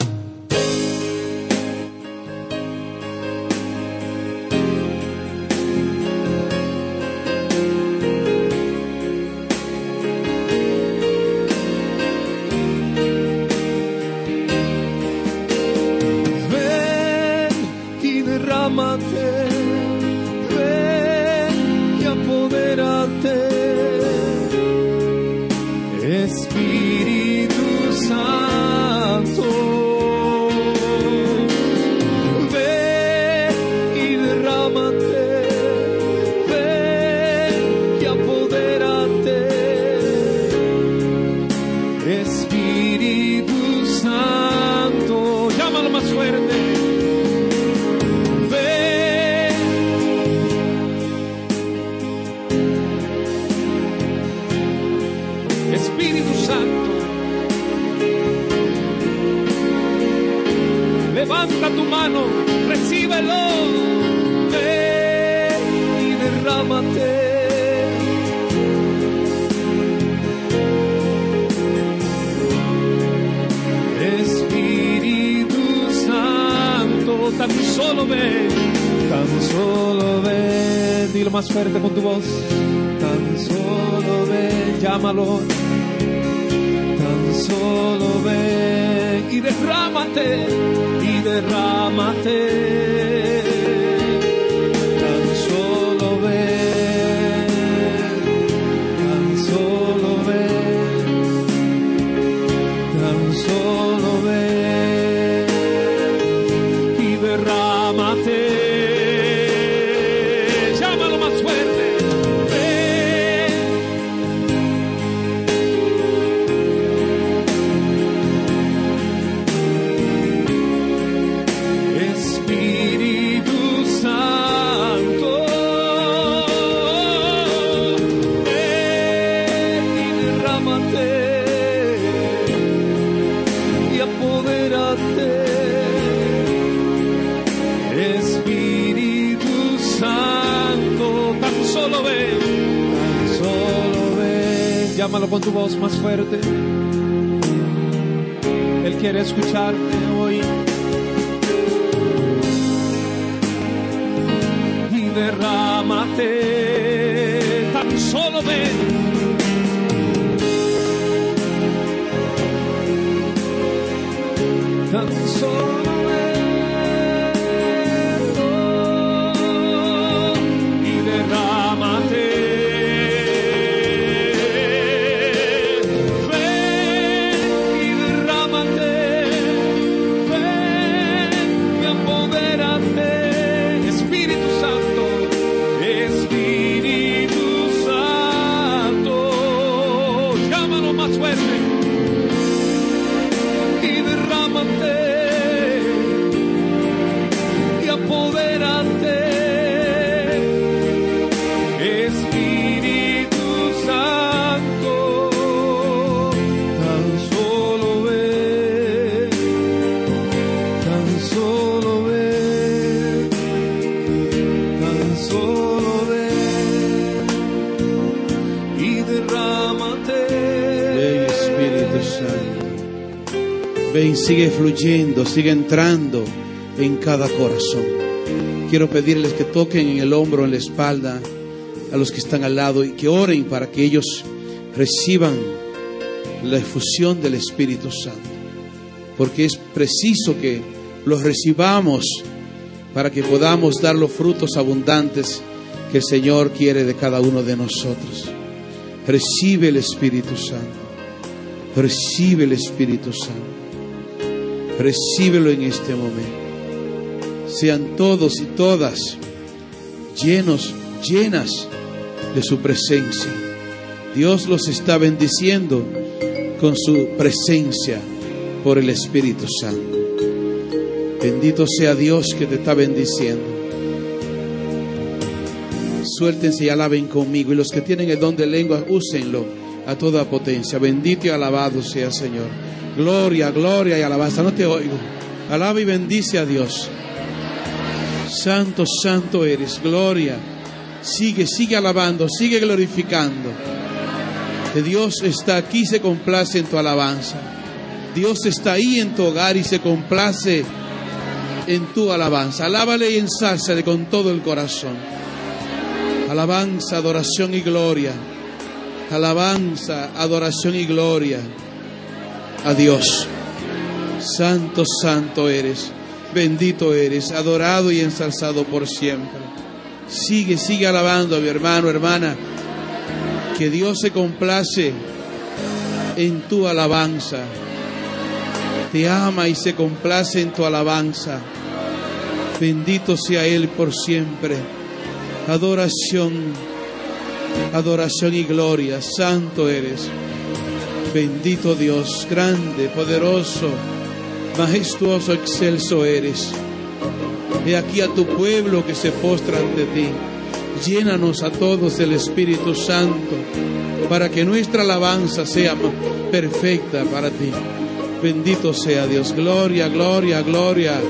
Más fuerte con tu voz. Tan solo ven, llámalo. Tan solo ven y derrámate, y derrámate. Con tu voz más fuerte. Él quiere escucharte hoy. derrámate, tan solo ven. Tan solo Santo. Ven, sigue fluyendo, sigue entrando en cada corazón. Quiero pedirles que toquen en el hombro, en la espalda, a los que están al lado y que oren para que ellos reciban la efusión del Espíritu Santo. Porque es preciso que los recibamos para que podamos dar los frutos abundantes que el Señor quiere de cada uno de nosotros. Recibe el Espíritu Santo. Recibe el Espíritu Santo. Recíbelo en este momento. Sean todos y todas llenos, llenas de su presencia. Dios los está bendiciendo con su presencia por el Espíritu Santo. Bendito sea Dios que te está bendiciendo. Suéltense y alaben conmigo. Y los que tienen el don de lengua, úsenlo a toda potencia. Bendito y alabado sea Señor. Gloria, gloria y alabanza. No te oigo. Alaba y bendice a Dios. Santo, santo eres. Gloria. Sigue, sigue alabando, sigue glorificando. Que Dios está aquí y se complace en tu alabanza. Dios está ahí en tu hogar y se complace en tu alabanza. Alábale y ensálzale con todo el corazón. Alabanza, adoración y gloria. Alabanza, adoración y gloria a Dios. Santo, santo eres. Bendito eres, adorado y ensalzado por siempre. Sigue, sigue alabando a mi hermano, hermana. Que Dios se complace en tu alabanza. Te ama y se complace en tu alabanza. Bendito sea Él por siempre. Adoración, adoración y gloria. Santo eres. Bendito Dios, grande, poderoso, majestuoso, excelso eres. He aquí a tu pueblo que se postra ante ti. Llénanos a todos del Espíritu Santo para que nuestra alabanza sea perfecta para ti. Bendito sea Dios. Gloria, gloria, gloria.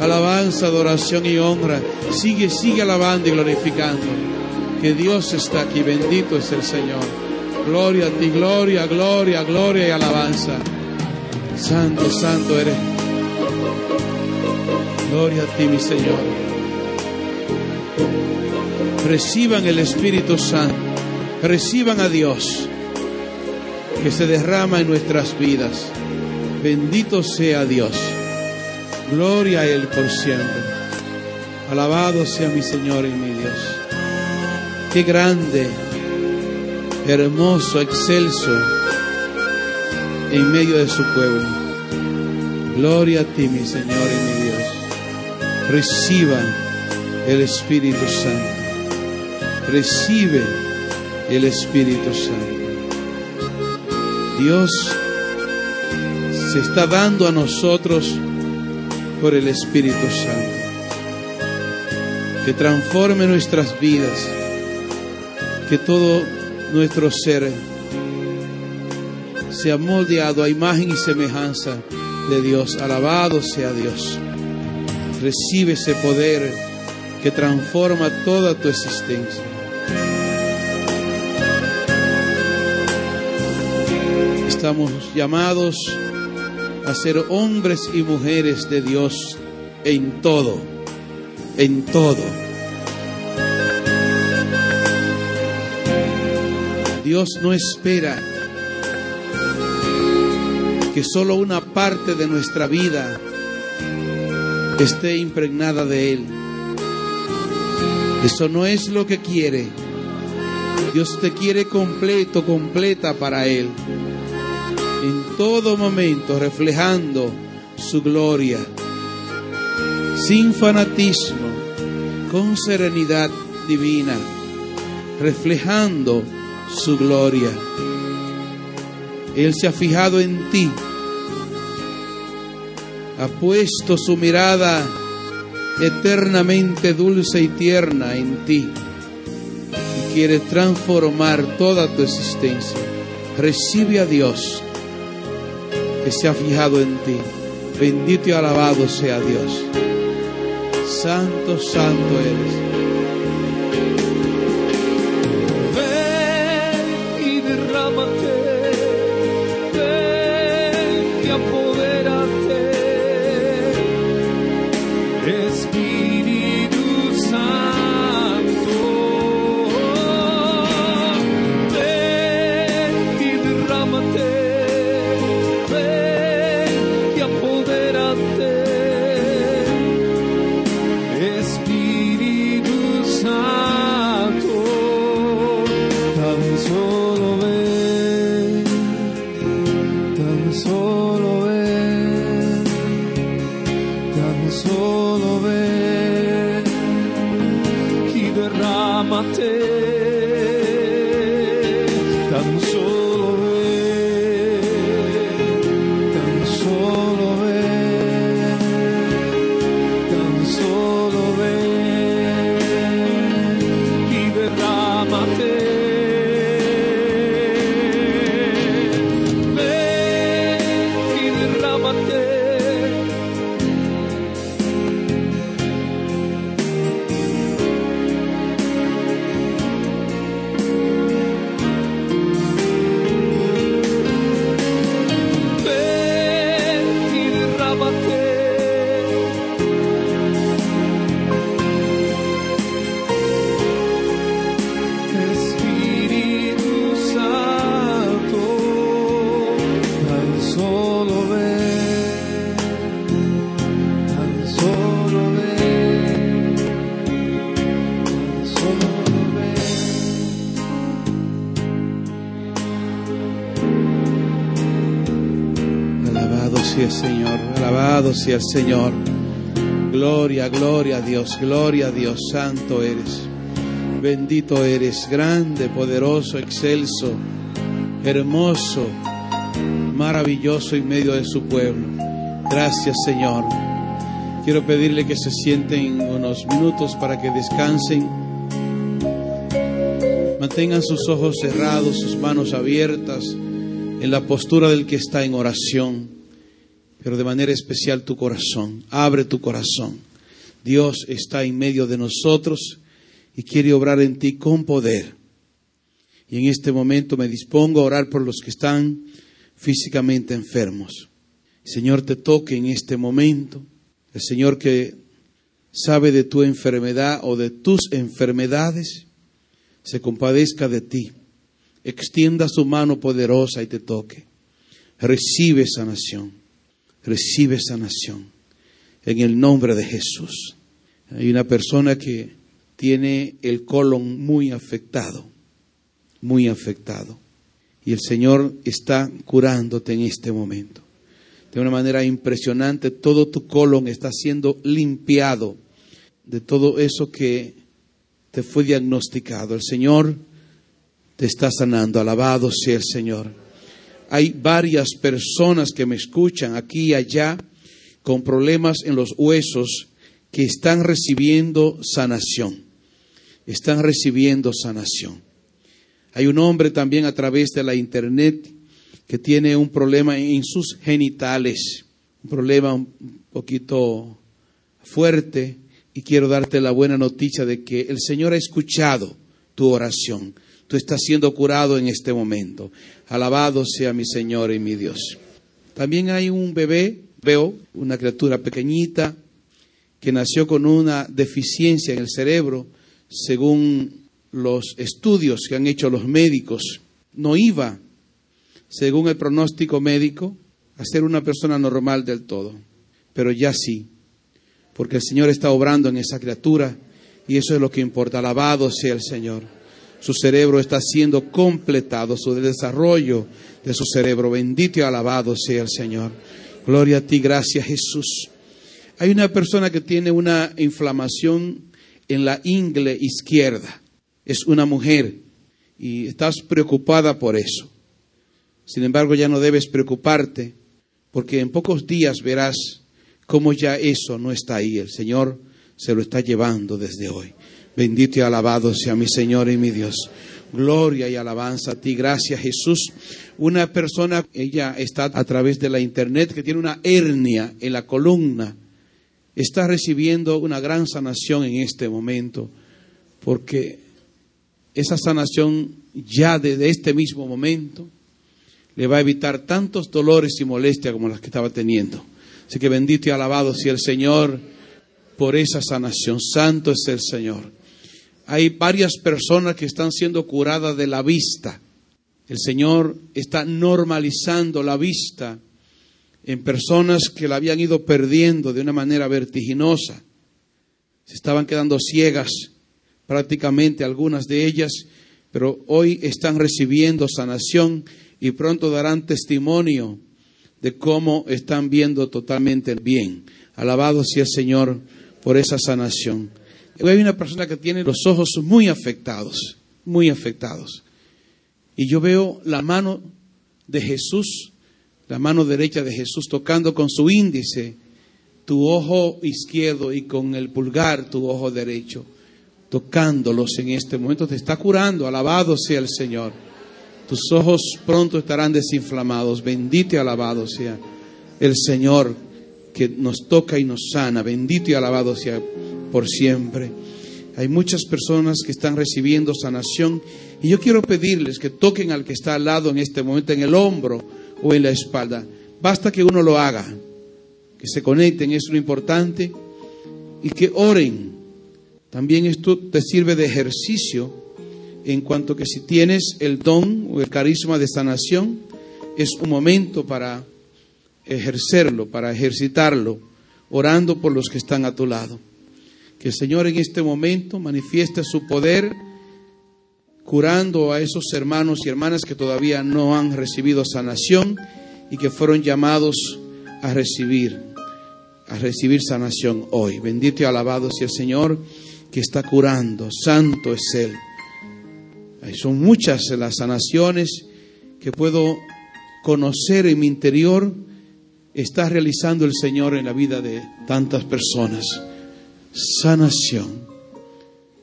Alabanza, adoración y honra. Sigue, sigue alabando y glorificando. Que Dios está aquí. Bendito es el Señor. Gloria a ti, gloria, gloria, gloria y alabanza. Santo, santo eres. Gloria a ti, mi Señor. Reciban el Espíritu Santo. Reciban a Dios que se derrama en nuestras vidas. Bendito sea Dios. Gloria a Él por siempre. Alabado sea mi Señor y mi Dios. Qué grande, hermoso, excelso en medio de su pueblo. Gloria a ti, mi Señor y mi Dios. Reciba el Espíritu Santo. Recibe el Espíritu Santo. Dios se está dando a nosotros por el Espíritu Santo. Que transforme nuestras vidas. Que todo nuestro ser sea moldeado a imagen y semejanza de Dios. Alabado sea Dios. Recibe ese poder que transforma toda tu existencia. Estamos llamados a ser hombres y mujeres de Dios en todo, en todo. Dios no espera que solo una parte de nuestra vida esté impregnada de Él. Eso no es lo que quiere. Dios te quiere completo, completa para Él. En todo momento reflejando su gloria. Sin fanatismo, con serenidad divina. Reflejando su gloria. Él se ha fijado en ti. Ha puesto su mirada eternamente dulce y tierna en ti. Y quiere transformar toda tu existencia. Recibe a Dios que se ha fijado en ti. Bendito y alabado sea Dios. Santo, santo eres. El Señor. Gloria, gloria a Dios, gloria a Dios, santo eres. Bendito eres, grande, poderoso, excelso, hermoso, maravilloso en medio de su pueblo. Gracias Señor. Quiero pedirle que se sienten unos minutos para que descansen. Mantengan sus ojos cerrados, sus manos abiertas en la postura del que está en oración. De manera especial tu corazón. Abre tu corazón. Dios está en medio de nosotros y quiere obrar en ti con poder. Y en este momento me dispongo a orar por los que están físicamente enfermos. Señor, te toque en este momento. El Señor que sabe de tu enfermedad o de tus enfermedades, se compadezca de ti. Extienda su mano poderosa y te toque. Recibe sanación. Recibe sanación. En el nombre de Jesús. Hay una persona que tiene el colon muy afectado. Muy afectado. Y el Señor está curándote en este momento. De una manera impresionante, todo tu colon está siendo limpiado de todo eso que te fue diagnosticado. El Señor te está sanando. Alabado sea el Señor. Hay varias personas que me escuchan aquí y allá con problemas en los huesos que están recibiendo sanación. Están recibiendo sanación. Hay un hombre también a través de la internet que tiene un problema en sus genitales, un problema un poquito fuerte, y quiero darte la buena noticia de que el Señor ha escuchado tu oración. Tú estás siendo curado en este momento. Alabado sea mi Señor y mi Dios. También hay un bebé, veo, una criatura pequeñita que nació con una deficiencia en el cerebro, según los estudios que han hecho los médicos, no iba, según el pronóstico médico, a ser una persona normal del todo, pero ya sí, porque el Señor está obrando en esa criatura y eso es lo que importa. Alabado sea el Señor. Su cerebro está siendo completado, su desarrollo de su cerebro. Bendito y alabado sea el Señor. Gloria a ti, gracias Jesús. Hay una persona que tiene una inflamación en la ingle izquierda es una mujer y estás preocupada por eso. Sin embargo, ya no debes preocuparte porque en pocos días verás cómo ya eso no está ahí. El Señor se lo está llevando desde hoy. Bendito y alabado sea mi Señor y mi Dios. Gloria y alabanza a ti. Gracias Jesús. Una persona, ella está a través de la internet que tiene una hernia en la columna. Está recibiendo una gran sanación en este momento porque esa sanación ya desde este mismo momento le va a evitar tantos dolores y molestias como las que estaba teniendo. Así que bendito y alabado sea el Señor por esa sanación. Santo es el Señor. Hay varias personas que están siendo curadas de la vista. El Señor está normalizando la vista en personas que la habían ido perdiendo de una manera vertiginosa. Se estaban quedando ciegas prácticamente algunas de ellas, pero hoy están recibiendo sanación y pronto darán testimonio de cómo están viendo totalmente bien. Alabado sea el Señor por esa sanación. Hay una persona que tiene los ojos muy afectados, muy afectados. Y yo veo la mano de Jesús, la mano derecha de Jesús tocando con su índice tu ojo izquierdo y con el pulgar tu ojo derecho tocándolos en este momento, te está curando, alabado sea el Señor. Tus ojos pronto estarán desinflamados, bendito y alabado sea el Señor que nos toca y nos sana, bendito y alabado sea por siempre. Hay muchas personas que están recibiendo sanación y yo quiero pedirles que toquen al que está al lado en este momento, en el hombro o en la espalda. Basta que uno lo haga, que se conecten, es lo importante, y que oren también esto te sirve de ejercicio en cuanto que si tienes el don o el carisma de sanación, es un momento para ejercerlo, para ejercitarlo, orando por los que están a tu lado. Que el Señor en este momento manifieste su poder curando a esos hermanos y hermanas que todavía no han recibido sanación y que fueron llamados a recibir, a recibir sanación hoy. Bendito y alabado sea el Señor que está curando. Santo es Él. Son muchas las sanaciones que puedo conocer en mi interior. Está realizando el Señor en la vida de tantas personas. Sanación.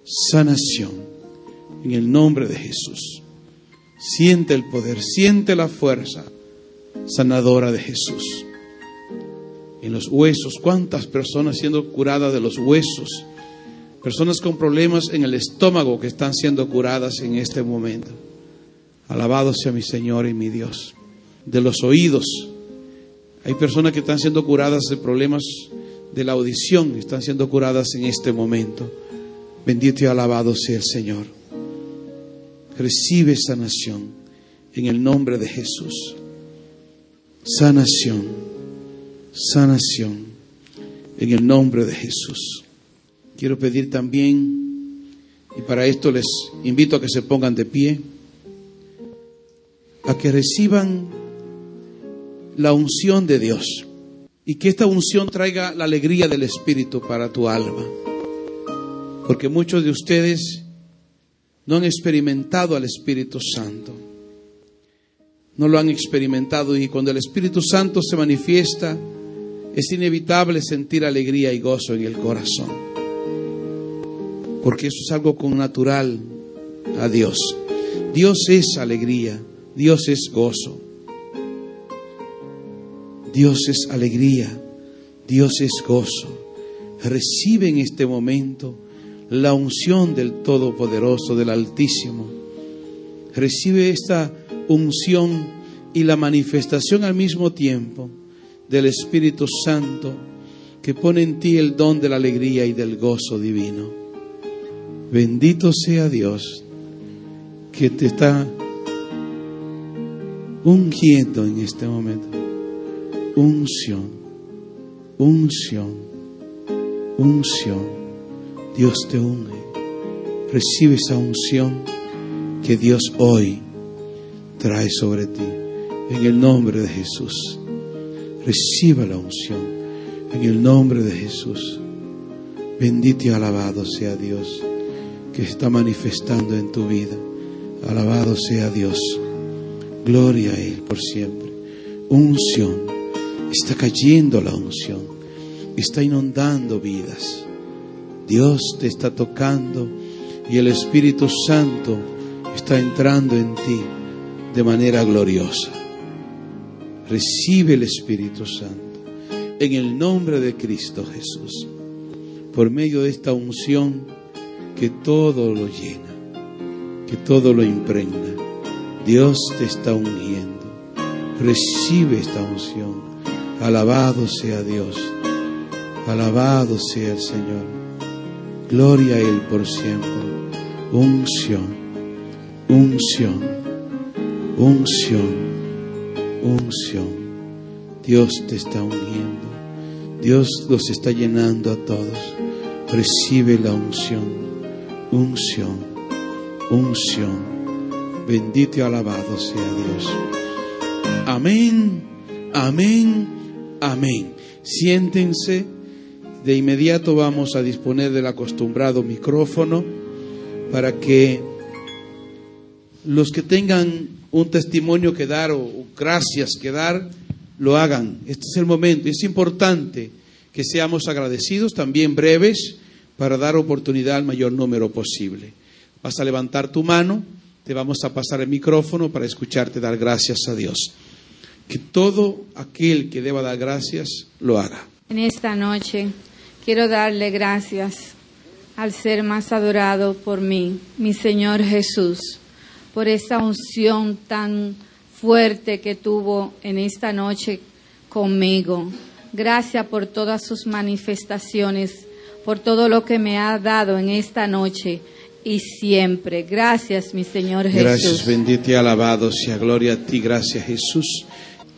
Sanación. En el nombre de Jesús. Siente el poder, siente la fuerza sanadora de Jesús. en los huesos. ¿Cuántas personas siendo curadas de los huesos? Personas con problemas en el estómago que están siendo curadas en este momento. Alabado sea mi Señor y mi Dios. De los oídos. Hay personas que están siendo curadas de problemas de la audición, están siendo curadas en este momento. Bendito y alabado sea el Señor. Recibe sanación en el nombre de Jesús. Sanación, sanación en el nombre de Jesús. Quiero pedir también, y para esto les invito a que se pongan de pie, a que reciban la unción de Dios y que esta unción traiga la alegría del Espíritu para tu alma. Porque muchos de ustedes no han experimentado al Espíritu Santo. No lo han experimentado y cuando el Espíritu Santo se manifiesta, es inevitable sentir alegría y gozo en el corazón porque eso es algo con natural a Dios. Dios es alegría, Dios es gozo. Dios es alegría, Dios es gozo. Recibe en este momento la unción del Todopoderoso, del Altísimo. Recibe esta unción y la manifestación al mismo tiempo del Espíritu Santo que pone en ti el don de la alegría y del gozo divino. Bendito sea Dios que te está ungiendo en este momento. Unción, unción, unción. Dios te unge. Recibe esa unción que Dios hoy trae sobre ti. En el nombre de Jesús. Reciba la unción. En el nombre de Jesús. Bendito y alabado sea Dios que está manifestando en tu vida. Alabado sea Dios. Gloria a Él por siempre. Unción. Está cayendo la unción. Está inundando vidas. Dios te está tocando y el Espíritu Santo está entrando en ti de manera gloriosa. Recibe el Espíritu Santo en el nombre de Cristo Jesús. Por medio de esta unción, que todo lo llena, que todo lo impregna. Dios te está ungiendo. Recibe esta unción. Alabado sea Dios. Alabado sea el Señor. Gloria a Él por siempre. Unción, unción, unción, unción. Dios te está ungiendo. Dios los está llenando a todos. Recibe la unción unción, unción. Bendito y alabado sea Dios. Amén, amén, amén. Siéntense. De inmediato vamos a disponer del acostumbrado micrófono para que los que tengan un testimonio que dar o gracias que dar, lo hagan. Este es el momento. Es importante que seamos agradecidos, también breves, para dar oportunidad al mayor número posible. Vas a levantar tu mano, te vamos a pasar el micrófono para escucharte dar gracias a Dios. Que todo aquel que deba dar gracias lo haga. En esta noche quiero darle gracias al ser más adorado por mí, mi Señor Jesús, por esa unción tan fuerte que tuvo en esta noche conmigo. Gracias por todas sus manifestaciones por todo lo que me ha dado en esta noche y siempre. Gracias, mi Señor Jesús. Gracias, bendito y alabado sea gloria a ti. Gracias, Jesús.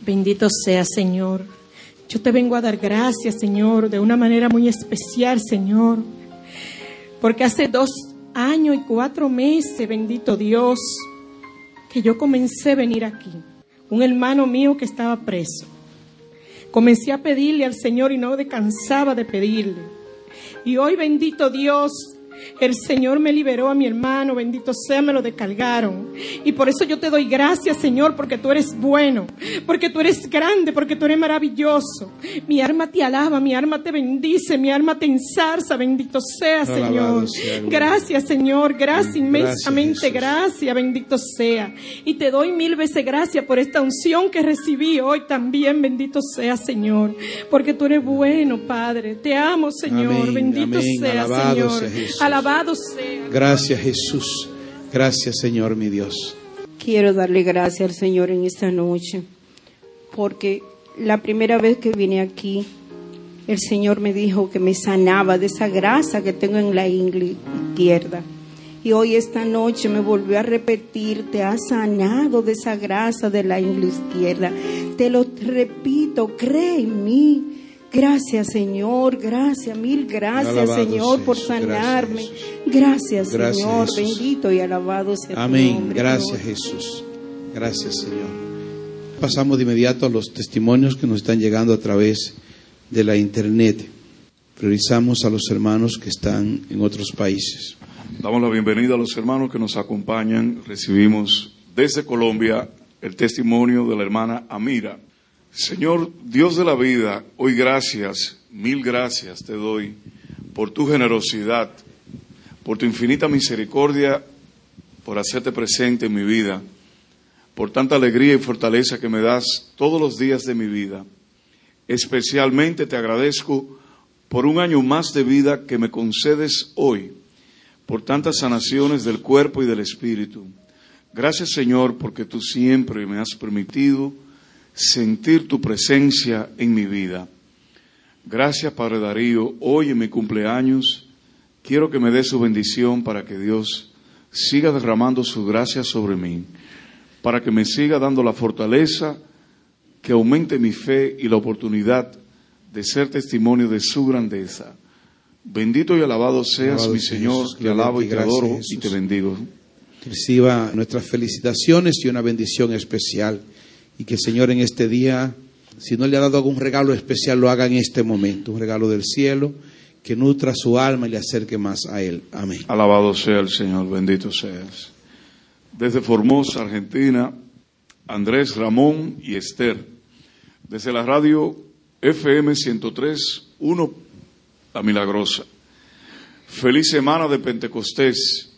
Bendito sea, Señor. Yo te vengo a dar gracias, Señor, de una manera muy especial, Señor. Porque hace dos años y cuatro meses, bendito Dios, que yo comencé a venir aquí. Un hermano mío que estaba preso. Comencé a pedirle al Señor y no descansaba de pedirle. Y hoy, bendito Dios, El Señor me liberó a mi hermano, bendito sea, me lo descargaron. Y por eso yo te doy gracias, Señor, porque tú eres bueno, porque tú eres grande, porque tú eres maravilloso. Mi alma te alaba, mi alma te bendice, mi alma te ensarza, bendito sea, Señor. Alabado Gracias, Señor, gracias inmensamente, gracias, bendito sea. Y te doy mil veces gracias por esta unción que recibí hoy también, bendito sea, Señor, porque tú eres bueno, Padre. Te amo, Señor, Amén, bendito amén. sea, Alabado Señor. sea. Alabado sea. Gracias Jesús. Gracias Señor mi Dios. Quiero darle gracias al Señor en esta noche, porque la primera vez que vine aquí, el Señor me dijo que me sanaba de esa grasa que tengo en la ingle izquierda. Y hoy esta noche me volvió a repetir, te has sanado de esa grasa de la ingle izquierda. Te lo repito, cree en mí. Gracias Señor, gracias, mil gracias Alabado Señor por sanarme. Gracias, Gracias, Señor, Jesús. bendito y alabado sea tu Amén. nombre, Gracias Señor. Jesús. Gracias Señor. Pasamos de inmediato a los testimonios que nos están llegando a través de la internet. Priorizamos a los hermanos que están en otros países. Damos la bienvenida a los hermanos que nos acompañan. Recibimos desde Colombia el testimonio de la hermana Amira. Señor Dios de la vida, hoy gracias, mil gracias te doy por tu generosidad, por tu infinita misericordia, por hacerte presente en mi vida, por tanta alegría y fortaleza que me das todos los días de mi vida. Especialmente te agradezco por un año más de vida que me concedes hoy por tantas sanaciones del cuerpo y del espíritu. Gracias Señor porque tú siempre me has permitido sentir tu presencia en mi vida. Gracias Padre Darío, hoy en mi cumpleaños quiero que me dé su bendición para que Dios siga derramando su gracia sobre mí, para que me siga dando la fortaleza que aumente mi fe y la oportunidad de ser testimonio de su grandeza. Bendito y alabado seas, Alabado mi Señor, Jesús. te alabo y te adoro y te bendigo. Reciba nuestras felicitaciones y una bendición especial. Y que Señor en este día, si no le ha dado algún regalo especial, lo haga en este momento. Un regalo del cielo que nutra su alma y le acerque más a Él. Amén. Alabado sea el Señor, bendito seas. Desde Formosa, Argentina, Andrés, Ramón y Esther. Desde la radio FM 103.1, La Milagrosa. Feliz semana de Pentecostés.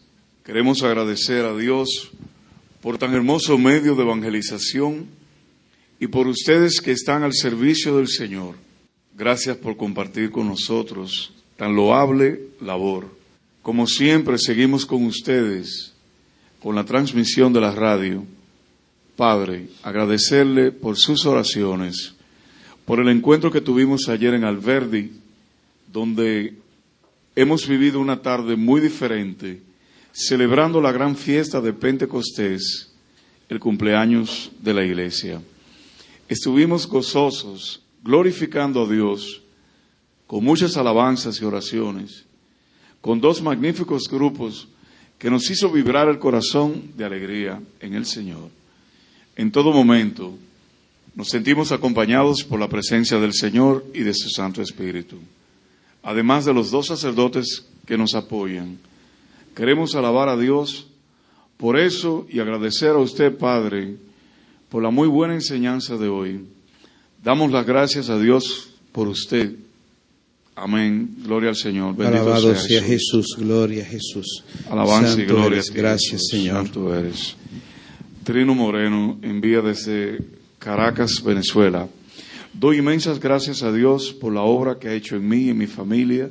Queremos agradecer a Dios por tan hermoso medio de evangelización y por ustedes que están al servicio del Señor. Gracias por compartir con nosotros tan loable labor. Como siempre, seguimos con ustedes con la transmisión de la radio. Padre, agradecerle por sus oraciones, por el encuentro que tuvimos ayer en Alverdi, donde hemos vivido una tarde muy diferente, celebrando la gran fiesta de Pentecostés, el cumpleaños de la iglesia. Estuvimos gozosos, glorificando a Dios, con muchas alabanzas y oraciones, con dos magníficos grupos que nos hizo vibrar el corazón de alegría en el Señor. En todo momento nos sentimos acompañados por la presencia del Señor y de su Santo Espíritu. Además de los dos sacerdotes que nos apoyan, queremos alabar a Dios por eso y agradecer a usted, Padre, por la muy buena enseñanza de hoy. Damos las gracias a Dios por usted. Amén. Gloria al Señor. Bendito Alabado sea sea Jesús. Jesús. Gloria a Jesús. Alabanza y Santo gloria eres. Gracias. Señor. Santo eres. Trino Moreno envía desde Caracas, Venezuela. Doy inmensas gracias a Dios por la obra que ha hecho en mí y en mi familia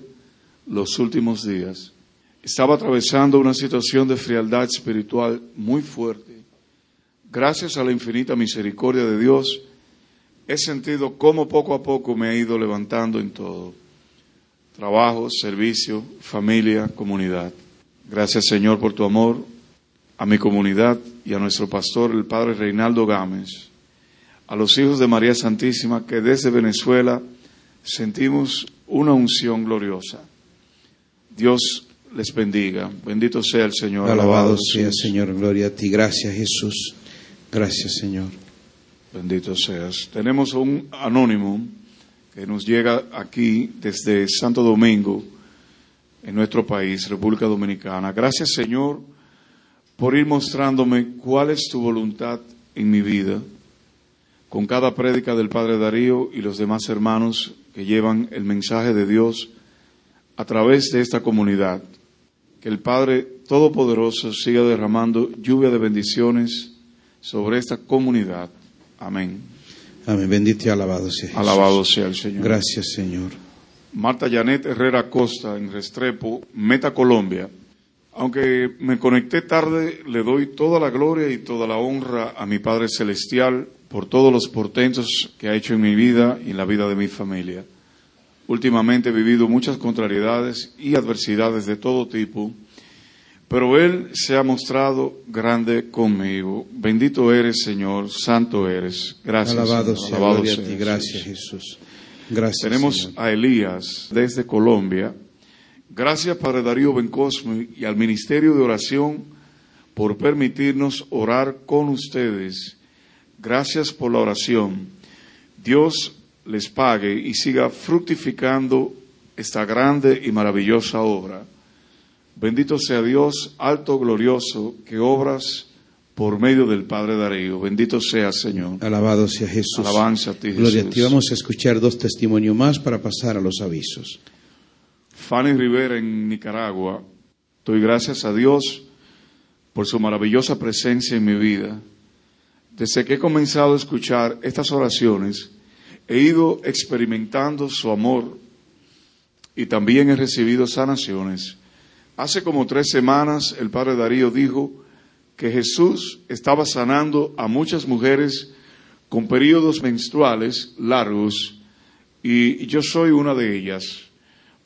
los últimos días. Estaba atravesando una situación de frialdad espiritual muy fuerte. Gracias a la infinita misericordia de Dios, he sentido cómo poco a poco me he ido levantando en todo. Trabajo, servicio, familia, comunidad. Gracias Señor por tu amor a mi comunidad y a nuestro pastor, el Padre Reinaldo Gámez, a los hijos de María Santísima que desde Venezuela sentimos una unción gloriosa. Dios les bendiga. Bendito sea el Señor. Alabado sea, seas. Señor. Gloria a ti. Gracias, Jesús. Gracias, Señor. Bendito seas. Tenemos un anónimo que nos llega aquí desde Santo Domingo. en nuestro país, República Dominicana. Gracias, Señor, por ir mostrándome cuál es tu voluntad en mi vida, con cada prédica del Padre Darío y los demás hermanos que llevan el mensaje de Dios a través de esta comunidad. Que el Padre Todopoderoso siga derramando lluvia de bendiciones sobre esta comunidad. Amén. Amén. Bendito y alabado sea. Jesús. Alabado sea el Señor. Gracias, Señor. Marta Janet Herrera Costa, en Restrepo, Meta Colombia. Aunque me conecté tarde, le doy toda la gloria y toda la honra a mi Padre Celestial por todos los portentos que ha hecho en mi vida y en la vida de mi familia. Últimamente he vivido muchas contrariedades y adversidades de todo tipo, pero Él se ha mostrado grande conmigo. Bendito eres, Señor, santo eres. Gracias. Alabado Señor. sea, Alabado gloria a sea ti. Gracias, Jesús. Gracias. Tenemos Señor. a Elías desde Colombia. Gracias, Padre Darío Bencosme, y al Ministerio de Oración por permitirnos orar con ustedes. Gracias por la oración. Dios les pague y siga fructificando esta grande y maravillosa obra. Bendito sea Dios, alto, glorioso, que obras por medio del Padre Darío. Bendito sea, Señor. Alabado sea Jesús. Alabanza a ti, Gloria a Jesús. ti. Vamos a escuchar dos testimonios más para pasar a los avisos. Fanny Rivera en Nicaragua. Doy gracias a Dios por su maravillosa presencia en mi vida. Desde que he comenzado a escuchar estas oraciones, he ido experimentando su amor y también he recibido sanaciones. Hace como tres semanas el padre Darío dijo que Jesús estaba sanando a muchas mujeres con periodos menstruales largos y yo soy una de ellas.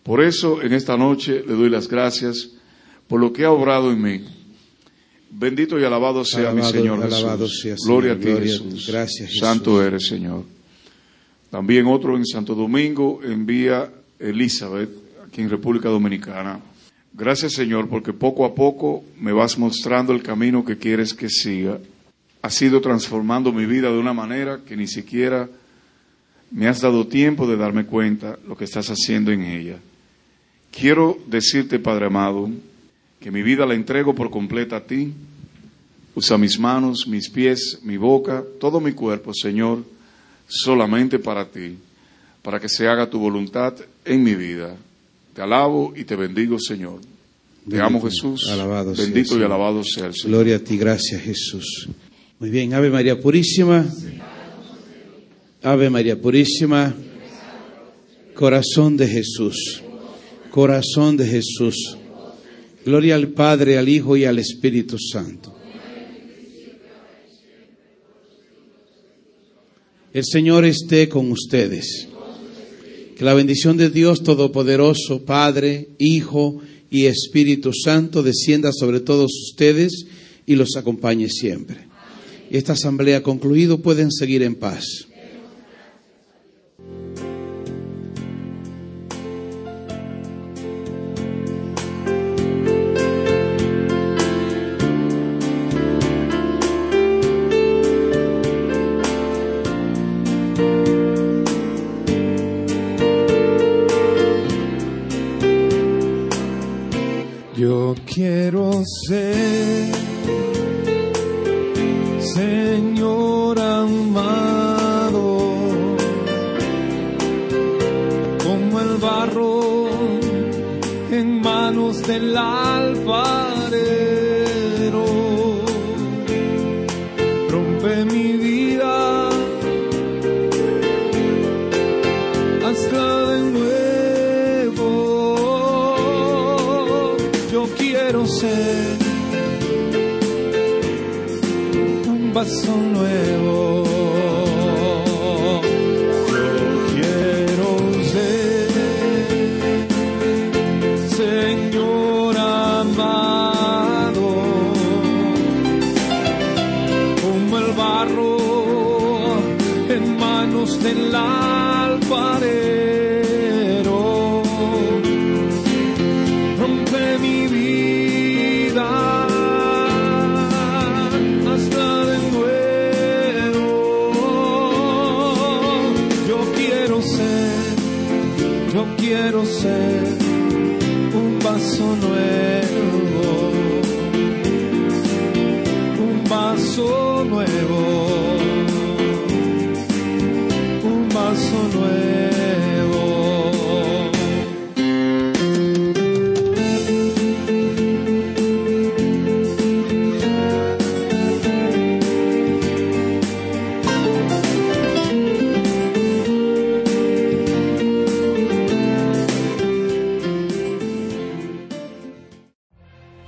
Por eso en esta noche le doy las gracias por lo que ha obrado en mí. Bendito y alabado sea mi Señor alabado Jesús. sea, Señor. Gloria a ti Gloria Jesús. Gracias, Jesús. Santo eres Señor. También otro en Santo Domingo envía Elizabeth, aquí en República Dominicana. Gracias Señor porque poco a poco me vas mostrando el camino que quieres que siga. Has ido transformando mi vida de una manera que ni siquiera me has dado tiempo de darme cuenta lo que estás haciendo en ella. Quiero decirte, Padre amado, que mi vida la entrego por completa a ti. Usa mis manos, mis pies, mi boca, todo mi cuerpo, Señor, solamente para ti, para que se haga tu voluntad en mi vida. Te alabo y te bendigo, Señor. Te amo, Jesús. alabado sea, Bendito y alabado sea el Señor. Gloria a ti. Gracias, Jesús. Muy bien. Ave María Purísima. Ave María Purísima. Corazón de Jesús. Corazón de Jesús. Gloria al Padre, al Hijo y al Espíritu Santo. El Señor esté con ustedes. Que la bendición de Dios Todopoderoso, Padre, Hijo y Espíritu Santo descienda sobre todos ustedes y los acompañe siempre. Esta asamblea concluido pueden seguir en paz. Quiero ser,